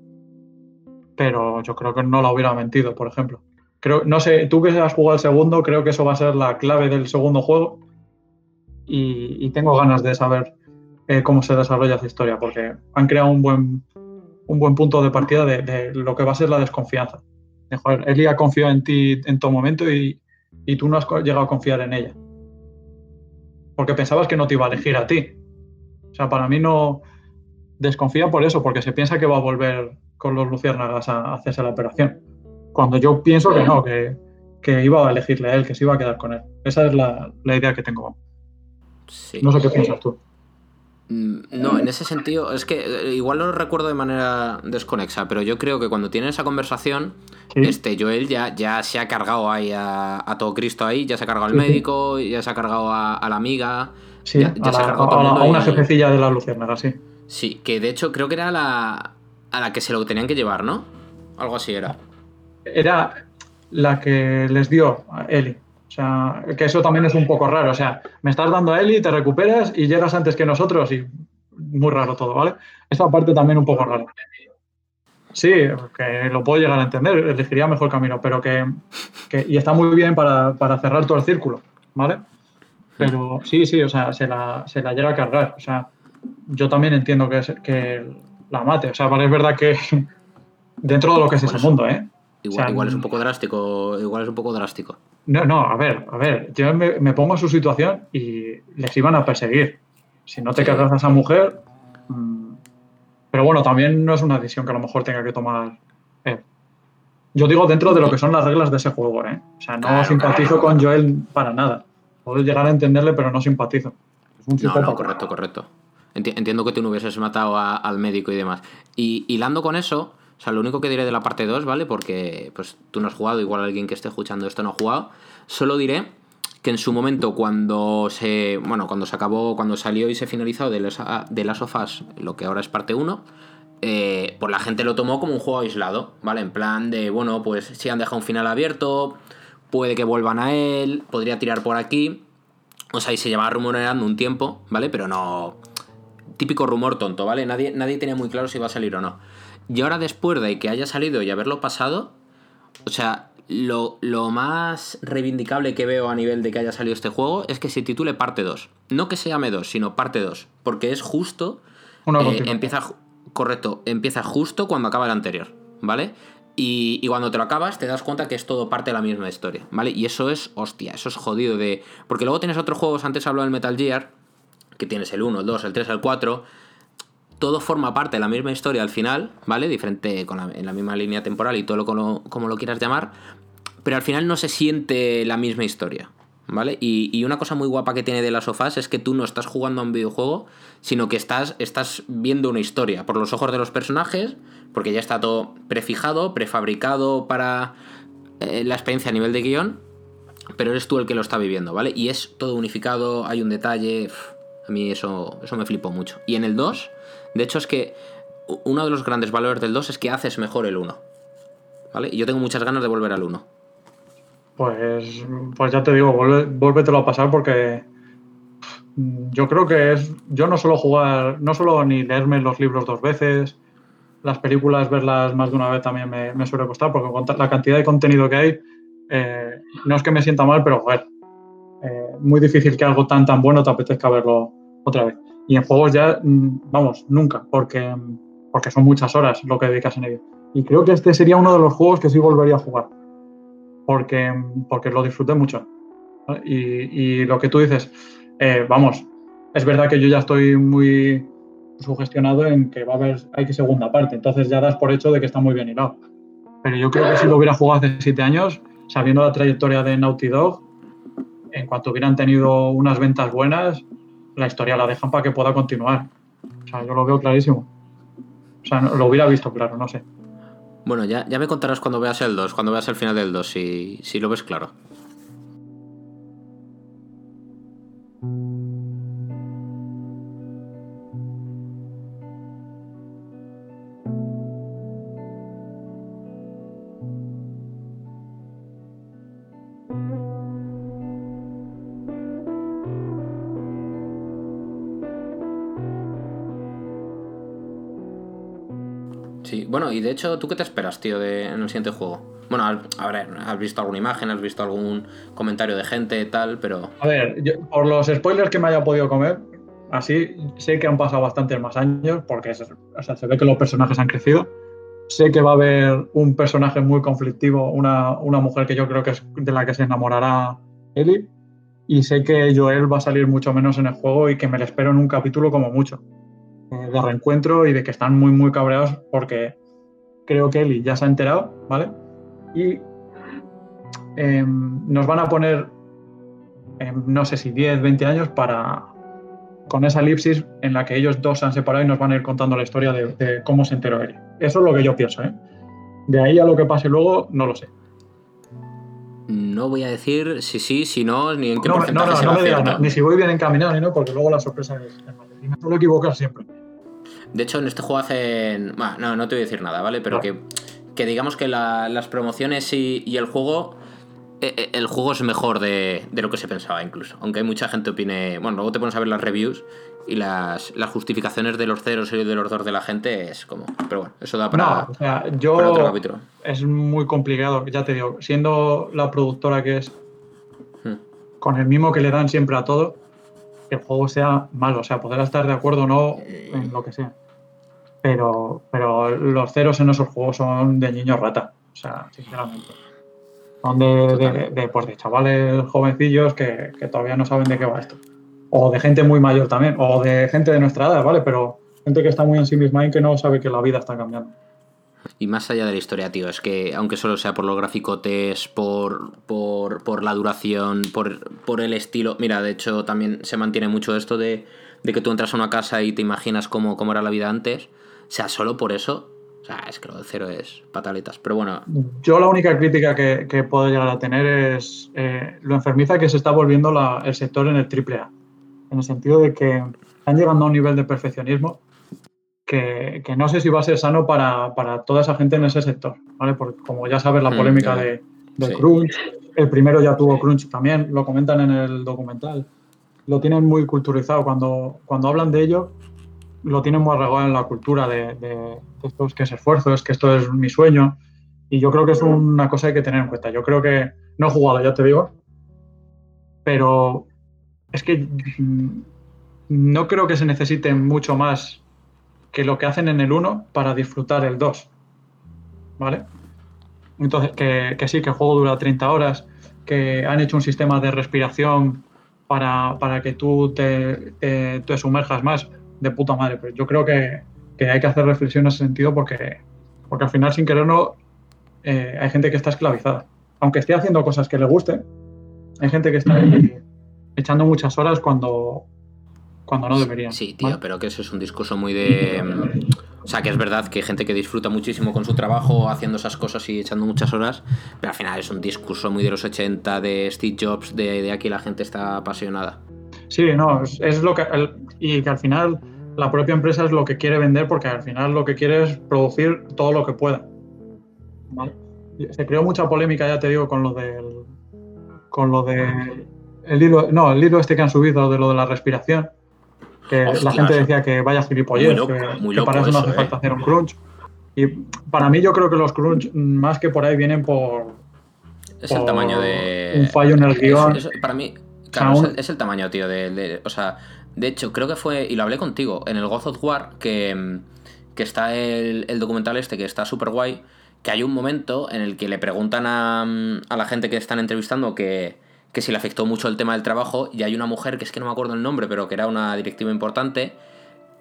pero yo creo que no la hubiera mentido, por ejemplo. Creo, no sé, tú que has jugado el segundo, creo que eso va a ser la clave del segundo juego. y tengo ganas de saber eh, cómo se desarrolla esa historia, porque han creado un buen, un buen punto de partida de, lo que va a ser la desconfianza. De, joder, Eli ha confiado en ti en todo momento y, y, tú no has llegado a confiar en ella. Porque pensabas que no te iba a elegir a ti. O sea, para mí no desconfía por eso, porque se piensa que va a volver con los luciérnagas a, hacerse la operación. Cuando yo pienso que no, que, que, iba a elegirle a él, que se iba a quedar con él. Esa es la, la idea que tengo. No sé qué piensas tú. Mm, no, en ese sentido, es que eh, igual lo recuerdo de manera desconexa, pero yo creo que cuando tienen esa conversación, este Joel ya, ya se ha cargado ahí a, todo Cristo ahí, ya se ha cargado al médico, ya se ha cargado a, la amiga, ya, se ha cargado a, una jefecilla de la Luciérnaga, sí. Sí, que de hecho creo que era la, a la que se lo tenían que llevar, ¿no? Algo así era. Era la que les dio a Eli. O sea, que eso también es un poco raro. O sea, me estás dando a Eli, te recuperas y llegas antes que nosotros y muy raro todo, ¿vale? Esta parte también un poco rara. Sí, que lo puedo llegar a entender, elegiría mejor camino, pero que, y está muy bien para, cerrar todo el círculo, ¿vale? Pero sí, sí, o sea, se la, se la llega a cargar. O sea, yo también entiendo que, que la mate. O sea, vale, es verdad que [LAUGHS] dentro de lo que es ese mundo, ¿eh? Igual, es un poco drástico, igual es un poco drástico. No, no, a ver, a ver, yo me, pongo en su situación y les iban a perseguir. Si no te sí. a esa mujer. Mm, pero bueno, también no es una decisión que a lo mejor tenga que tomar Yo digo dentro de lo que son las reglas de ese juego, ¿eh? O sea, no simpatizo con Joel para nada. Puedo llegar a entenderle, pero no simpatizo. no, no, correcto, correcto. Entiendo que tú no hubieses matado al médico y demás. Y hilando con eso, o sea, lo único que diré de la parte 2, ¿vale? Porque pues tú no has jugado, igual alguien que esté escuchando esto no ha jugado. Solo diré que en su momento cuando se bueno cuando se acabó cuando salió y se finalizó de las, de las sofás lo que ahora es parte 1 eh, pues la gente lo tomó como un juego aislado vale en plan de bueno pues si han dejado un final abierto puede que vuelvan a él podría tirar por aquí. O sea y se llevaba rumoreando un tiempo vale pero no típico rumor tonto vale nadie nadie tenía muy claro si iba a salir o no y ahora después de que haya salido y haberlo pasado, o sea, lo, más reivindicable que veo a nivel de que haya salido este juego es que se titule parte 2. No que se llame 2, sino parte 2. Porque es justo. Eh, empieza. Correcto, empieza justo cuando acaba el anterior. ¿Vale? Y, y, cuando te lo acabas, te das cuenta que es todo parte de la misma historia. ¿Vale? Y eso es. Hostia, eso es jodido de. Porque luego tienes otros juegos, antes hablado del Metal Gear. Que tienes el 1, el 2, el 3, el 4 todo forma parte de la misma historia al final, ¿vale? Diferente con en la misma línea temporal y todo lo como, como, lo quieras llamar, pero al final no se siente la misma historia, ¿vale? Y, una cosa muy guapa que tiene de las sofás es que tú no estás jugando a un videojuego, sino que estás, estás viendo una historia por los ojos de los personajes, porque ya está todo prefijado, prefabricado para eh, la experiencia a nivel de guion, pero eres tú el que lo está viviendo, ¿vale? Y es todo unificado, hay un detalle... a mí eso, eso me flipó mucho. Y en el 2 de hecho, es que uno de los grandes valores del 2 es que haces mejor el 1. ¿Vale? Y yo tengo muchas ganas de volver al 1. Pues, pues ya te digo, vuélvetelo a pasar porque yo creo que es. Yo no suelo jugar, no suelo ni leerme los libros dos veces. Las películas, verlas más de una vez también me, suele costar porque la cantidad de contenido que hay, eh, no es que me sienta mal, pero joder, eh, muy difícil que algo tan tan bueno te apetezca verlo otra vez. Y en juegos ya, mm, vamos, nunca, porque, porque son muchas horas lo que dedicas en ello. Y creo que este sería uno de los juegos que sí volvería a jugar, porque, porque lo disfruté mucho. Y, y, lo que tú dices, eh, vamos, es verdad que yo ya estoy muy sugestionado en que va a haber, hay que segunda parte, entonces ya das por hecho de que está muy bien hilado. Pero yo creo que si lo hubiera jugado hace siete años, sabiendo la trayectoria de Naughty Dog, en cuanto hubieran tenido unas ventas buenas, la historia la dejan para que pueda continuar. O sea, yo lo veo clarísimo. O sea, lo hubiera visto claro, no sé. Bueno, ya, ya me contarás cuando veas el 2, cuando veas el final del 2, si, si lo ves claro. Y de hecho, ¿tú qué te esperas, tío, de, en el siguiente juego? Bueno, a ver, has visto alguna imagen, has visto algún comentario de gente, tal, pero. A ver, por los spoilers que me haya podido comer, así sé que han pasado bastantes más años, porque o sea, se ve que los personajes han crecido. Sé que va a haber un personaje muy conflictivo, una, una mujer que yo creo que es de la que se enamorará Ellie. Y sé que Joel va a salir mucho menos en el juego y que me lo espero en un capítulo como mucho. Eh, de reencuentro y de que están muy, muy cabreados porque creo que Eli ya se ha enterado, ¿vale? Y em, nos van a poner, em, no sé si 10, 20 años para, con esa elipsis en la que ellos dos se han separado y nos van a ir contando la historia de, cómo se enteró Eli. Eso es lo que yo pienso, ¿eh? De ahí a lo que pase luego, no lo sé. No voy a decir si sí, si no, ni en qué no, porcentaje no, no, no me digas, ni si voy bien encaminado ni no, porque luego la sorpresa es, y me suelo equivocar siempre. De hecho, en este juego hacen. no, no te voy a decir nada, ¿vale? Pero que, que, digamos que las promociones y, el juego. Eh, eh, el juego es mejor de, lo que se pensaba, incluso. Aunque hay mucha gente opine. Bueno, luego te pones a ver las reviews y las, las justificaciones de los ceros y de los dos de la gente es como. Pero bueno, eso da para, yo, otro capítulo. Es muy complicado, ya te digo. Siendo la productora que es. Hmm. Con el mismo que le dan siempre a todo, que el juego sea malo. O sea, poder estar de acuerdo o no en lo que sea pero, pero los ceros en esos juegos son de niños rata, o sea, sinceramente. Son de, de, pues de chavales jovencillos que, todavía no saben de qué va esto. O de gente muy mayor también, o de gente de nuestra edad, ¿vale? Pero gente que está muy en sí misma y que no sabe que la vida está cambiando. Y más allá de la historia, tío, es que aunque solo sea por los graficotes, por, por, por la duración, por, por, el estilo. Mira, de hecho, también se mantiene mucho esto de, de que tú entras a una casa y te imaginas cómo, cómo era la vida antes. O sea, solo por eso, o sea, es que lo de cero es pataletas. Pero bueno. Yo la única crítica que, puedo llegar a tener es eh, lo enfermiza que se está volviendo el sector en el AAA. En el sentido de que están llegando a un nivel de perfeccionismo que, no sé si va a ser sano para, toda esa gente en ese sector, ¿vale? Porque como ya sabes la mm, polémica de, Crunch, el primero ya tuvo Crunch también, lo comentan en el documental. Lo tienen muy culturizado. Cuando, cuando hablan de ello, lo tienen muy arraigado en la cultura de, de, esto es que es esfuerzo, es que esto es mi sueño. Y yo creo que es una cosa que hay que tener en cuenta. Yo creo que no he jugado, ya te digo, pero es que no creo que se necesite mucho más que lo que hacen en el 1 para disfrutar el 2. ¿Vale? Entonces, que, sí, que el juego dura 30 horas, que han hecho un sistema de respiración para, que tú te, te sumerjas más de puta madre. Pero yo creo que, hay que hacer reflexión en ese sentido porque, porque al final, sin quererlo, eh, hay gente que está esclavizada. Aunque esté haciendo cosas que le gusten, hay gente que está [CLEARS THROAT] echando muchas horas cuando, cuando no deberían. Sí, tío, pero que eso es un discurso muy de. O sea, que es verdad que hay gente que disfruta muchísimo con su trabajo haciendo esas cosas y echando muchas horas, pero al final es un discurso muy de los 80, de Steve Jobs, de, de aquí la gente está apasionada. Sí, no, es, lo que. y que al final la propia empresa es lo que quiere vender porque al final lo que quiere es producir todo lo que pueda. Se creó mucha polémica, ya te digo, con lo del. Con lo de. El hilo, no, el hilo este que han subido de lo de la respiración. Que la gente decía que vaya gilipollez, que, para eso no hace falta ¿eh? hacer un crunch. Y para mí yo creo que los crunch, más que por ahí, vienen por, Es el tamaño de. Un fallo en el guion. para mí, claro, es, el, tamaño, tío. De, o sea, de hecho, creo que fue, y lo hablé contigo, en el God of War, que, que está el, el documental este, que está súper guay, que hay un momento en el que le preguntan a, a la gente que están entrevistando que, que si le afectó mucho el tema del trabajo, y hay una mujer, que es que no me acuerdo el nombre, pero que era una directiva importante,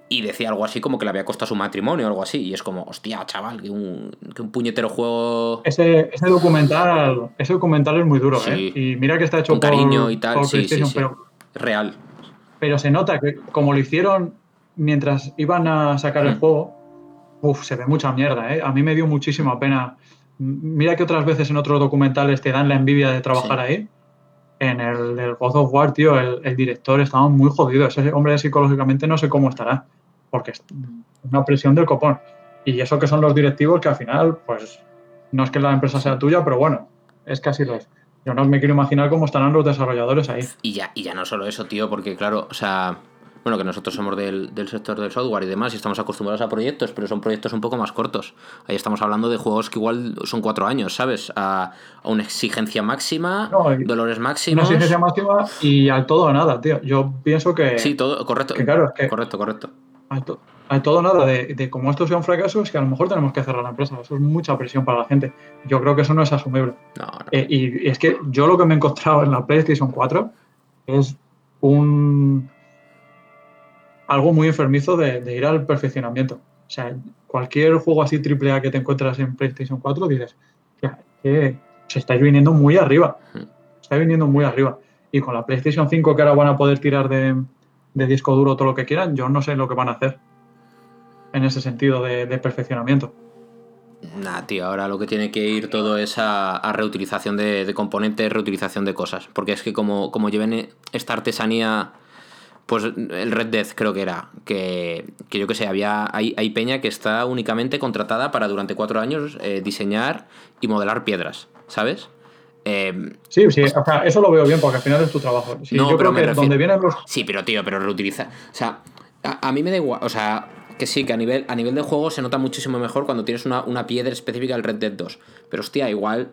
y decía algo así como que le había costado su matrimonio o algo así. Y es como, hostia, chaval, que un, que un puñetero juego. Ese, ese, documental ese documental es muy duro, ¿eh? Y mira que está hecho Con cariño y tal, sí, sí, Pero, Real. Pero se nota que, como lo hicieron mientras iban a sacar el mm. juego, uff, se ve mucha mierda, ¿eh? A mí me dio muchísima pena. Mira que otras veces en otros documentales te dan la envidia de trabajar ahí. En el del God of War, tío, el, el director estaba muy jodido. Ese hombre psicológicamente no sé cómo estará porque es una presión del copón. Y eso que son los directivos que al final, pues, no es que la empresa sea tuya, pero bueno, es así lo es. Yo no me quiero imaginar cómo estarán los desarrolladores ahí. Y ya, y ya no solo eso, tío, porque claro, o sea, bueno, que nosotros somos del, sector del software y demás y estamos acostumbrados a proyectos, pero son proyectos un poco más cortos. Ahí estamos hablando de juegos que igual son cuatro años, ¿sabes? A, una exigencia máxima, dolores máximos. Una exigencia máxima y al todo o nada, tío. Yo pienso que... Sí, todo, correcto. correcto, correcto hay todo nada de, como esto sea un fracaso, es que a lo mejor tenemos que cerrar la empresa. Eso es mucha presión para la gente. Yo creo que eso no es asumible. Eh, y es que yo lo que me he encontrado en la PlayStation 4 es un algo muy enfermizo de, ir al perfeccionamiento. O sea, cualquier juego así triple A que te encuentras en PlayStation 4 dices que se está viniendo muy arriba. Hmm. Está viniendo muy arriba. Y con la PlayStation 5 que ahora van a poder tirar de, de disco duro todo lo que quieran, yo no sé lo que van a hacer en ese sentido de, perfeccionamiento. Nah, tío, ahora lo que tiene que ir todo es a, reutilización de, componentes, reutilización de cosas. Porque es que como, como lleven esta artesanía, pues el Red Death creo que era, que, yo que sé, había, hay, hay, peña que está únicamente contratada para durante cuatro años eh, diseñar y modelar piedras, ¿sabes? Em, sí, sí, o sea, eso lo veo bien porque al final es tu trabajo. no, yo creo que donde vienen los. Sí, pero tío, pero reutiliza. O sea, a, mí me da igual. O sea, que sí, que a nivel, a nivel de juego se nota muchísimo mejor cuando tienes una, piedra específica del Red Dead 2. Pero hostia, igual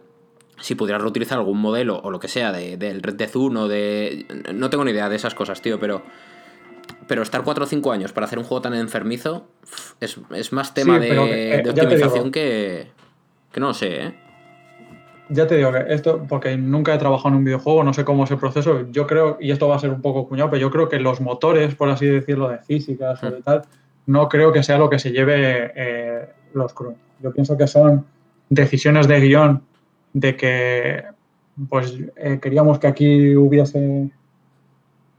si pudieras reutilizar algún modelo o lo que sea de, del Red Dead 1, de. No tengo ni idea de esas cosas, tío, pero. Pero estar 4 o 5 años para hacer un juego tan enfermizo es, más tema de, eh, de, optimización que. Que no lo sé, ¿eh? ya te digo que esto, porque nunca he trabajado en un videojuego, no sé cómo es el proceso, yo creo, y esto va a ser un poco cuñado, pero yo creo que los motores, por así decirlo, de físicas o de tal, no creo que sea lo que se lleve eh, los crunch. Yo pienso que son decisiones de guion de que pues eh, queríamos que aquí hubiese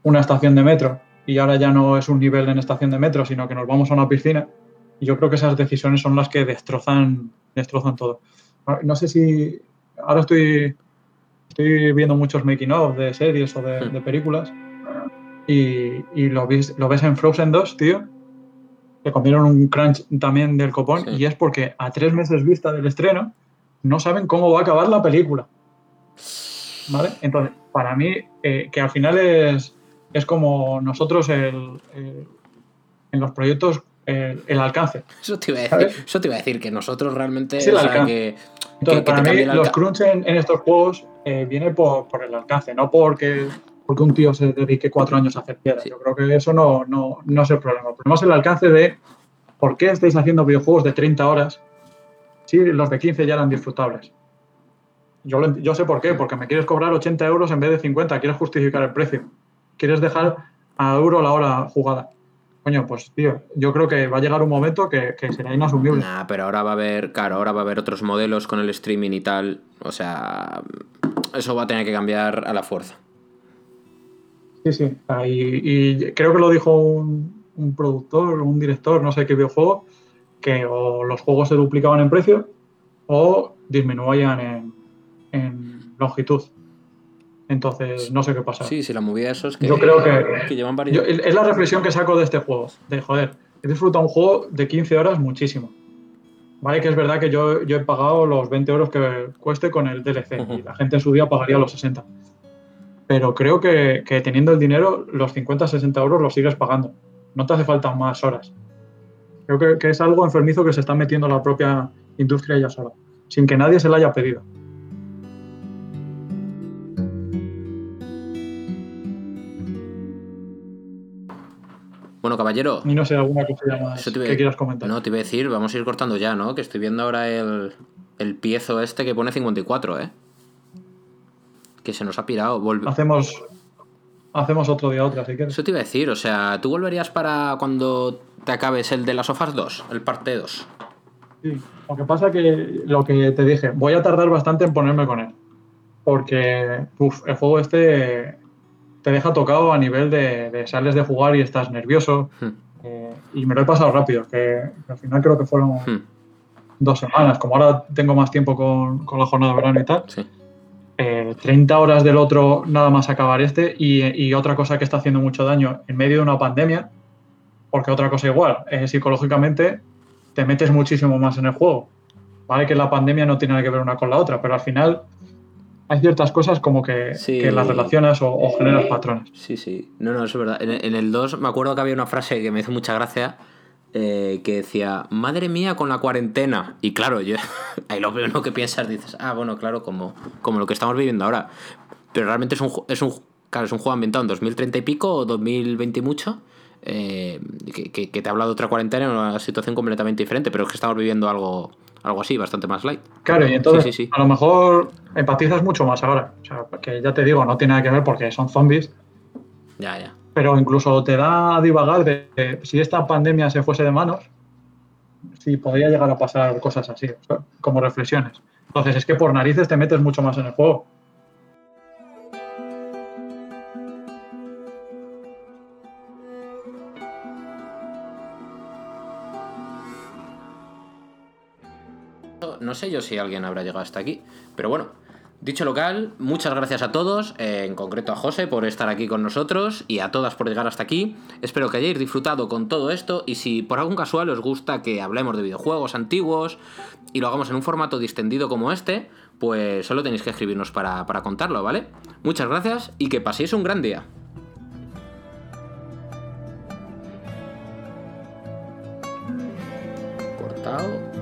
una estación de metro y ahora ya no es un nivel en estación de metro, sino que nos vamos a una piscina. Y yo creo que esas decisiones son las que destrozan, destrozan todo. No sé si ahora estoy, estoy viendo muchos making of de series o de, películas y, lo, ves, lo ves en Frozen 2, tío, que comieron un crunch también del copón y es porque a tres meses vista del estreno no saben cómo va a acabar la película. ¿Vale? Entonces, para mí, eh, que al final es, es como nosotros el, en los proyectos el, alcance. Eso te, iba a decir, eso te iba a decir, que nosotros realmente... que, Entonces, para mí, los crunch en, estos juegos eh, viene por, el alcance, no porque, porque un tío se dedique cuatro años a hacer piedra. Yo creo que eso no, no, no, es el problema. El problema es el alcance de por qué estáis haciendo videojuegos de 30 horas si los de 15 ya eran disfrutables. Yo, yo sé por qué, porque me quieres cobrar 80 euros en vez de 50, quieres justificar el precio. Quieres dejar a euro la hora jugada coño, pues tío, yo creo que va a llegar un momento que, será inasumible. Nah, pero ahora va a haber, claro, ahora va a haber otros modelos con el streaming y tal. O sea, eso va a tener que cambiar a la fuerza. Sí, sí. Ah, y, creo que lo dijo un, un, productor, un director, no sé qué videojuego, que o los juegos se duplicaban en precio o disminuían en, en longitud. Entonces, no sé qué pasa. Sí, si la movida eso es que, yo creo que, llevan varios... es la reflexión que saco de este juego. De joder, he disfrutado un juego de 15 horas muchísimo. Vale, que es verdad que yo, yo he pagado los 20 euros que cueste con el DLC y la gente en su día pagaría los 60. Pero creo que, teniendo el dinero, los 50-60 euros los sigues pagando. No te hace falta más horas. Creo que, es algo enfermizo que se está metiendo la propia industria ya sola, sin que nadie se la haya pedido. Bueno, caballero. Y no sé, alguna cosa más que a... quieras comentar. No, te iba a decir, vamos a ir cortando ya, ¿no? Que estoy viendo ahora el, el piezo este que pone 54, ¿eh? Que se nos ha pirado. Volve... Hacemos, hacemos otro día otra, si quieres. Eso te iba a decir, o sea, ¿tú volverías para cuando te acabes el de las sofás 2, el parte 2? Sí, lo que pasa que lo que te dije, voy a tardar bastante en ponerme con él. Porque el juego este te deja tocado a nivel de, sales de jugar y estás nervioso. Hmm. Eh, y me lo he pasado rápido, que, al final creo que fueron hmm. dos semanas. Como ahora tengo más tiempo con, la jornada de verano y tal. 30 eh, horas del otro nada más acabar este y, otra cosa que está haciendo mucho daño en medio de una pandemia, porque otra cosa igual, eh, psicológicamente te metes muchísimo más en el juego. Vale que la pandemia no tiene nada que ver una con la otra, pero al final hay ciertas cosas como que, las relacionas o, generas patrones. Sí, sí. No, no, eso es verdad. En, el 2 me acuerdo que había una frase que me hizo mucha gracia. Eh, que decía, madre mía con la cuarentena. Y claro, yo [LAUGHS] ahí lo primero que piensas dices, ah, bueno, claro, como, como lo que estamos viviendo ahora. Pero realmente es un, es un, claro, es un juego ambientado en 2030 y pico o 2020 y mucho. Eh, que, que, te habla de otra cuarentena en una situación completamente diferente, pero es que estamos viviendo algo, algo así, bastante más light. Claro, y entonces a lo mejor empatizas mucho más ahora. O sea, que ya te digo, no tiene nada que ver porque son zombies. Ya, ya. Pero incluso te da a divagar de si esta pandemia se fuese de manos, si podría llegar a pasar cosas así, como reflexiones. Entonces es que por narices te metes mucho más en el juego. no sé yo si alguien habrá llegado hasta aquí. Pero bueno, dicho local, muchas gracias a todos, eh, en concreto a José por estar aquí con nosotros y a todas por llegar hasta aquí. Espero que hayáis disfrutado con todo esto y si por algún casual os gusta que hablemos de videojuegos antiguos y lo hagamos en un formato distendido como este, pues solo tenéis que escribirnos para, para contarlo, ¿vale? Muchas gracias y que paséis un gran día. Cortado.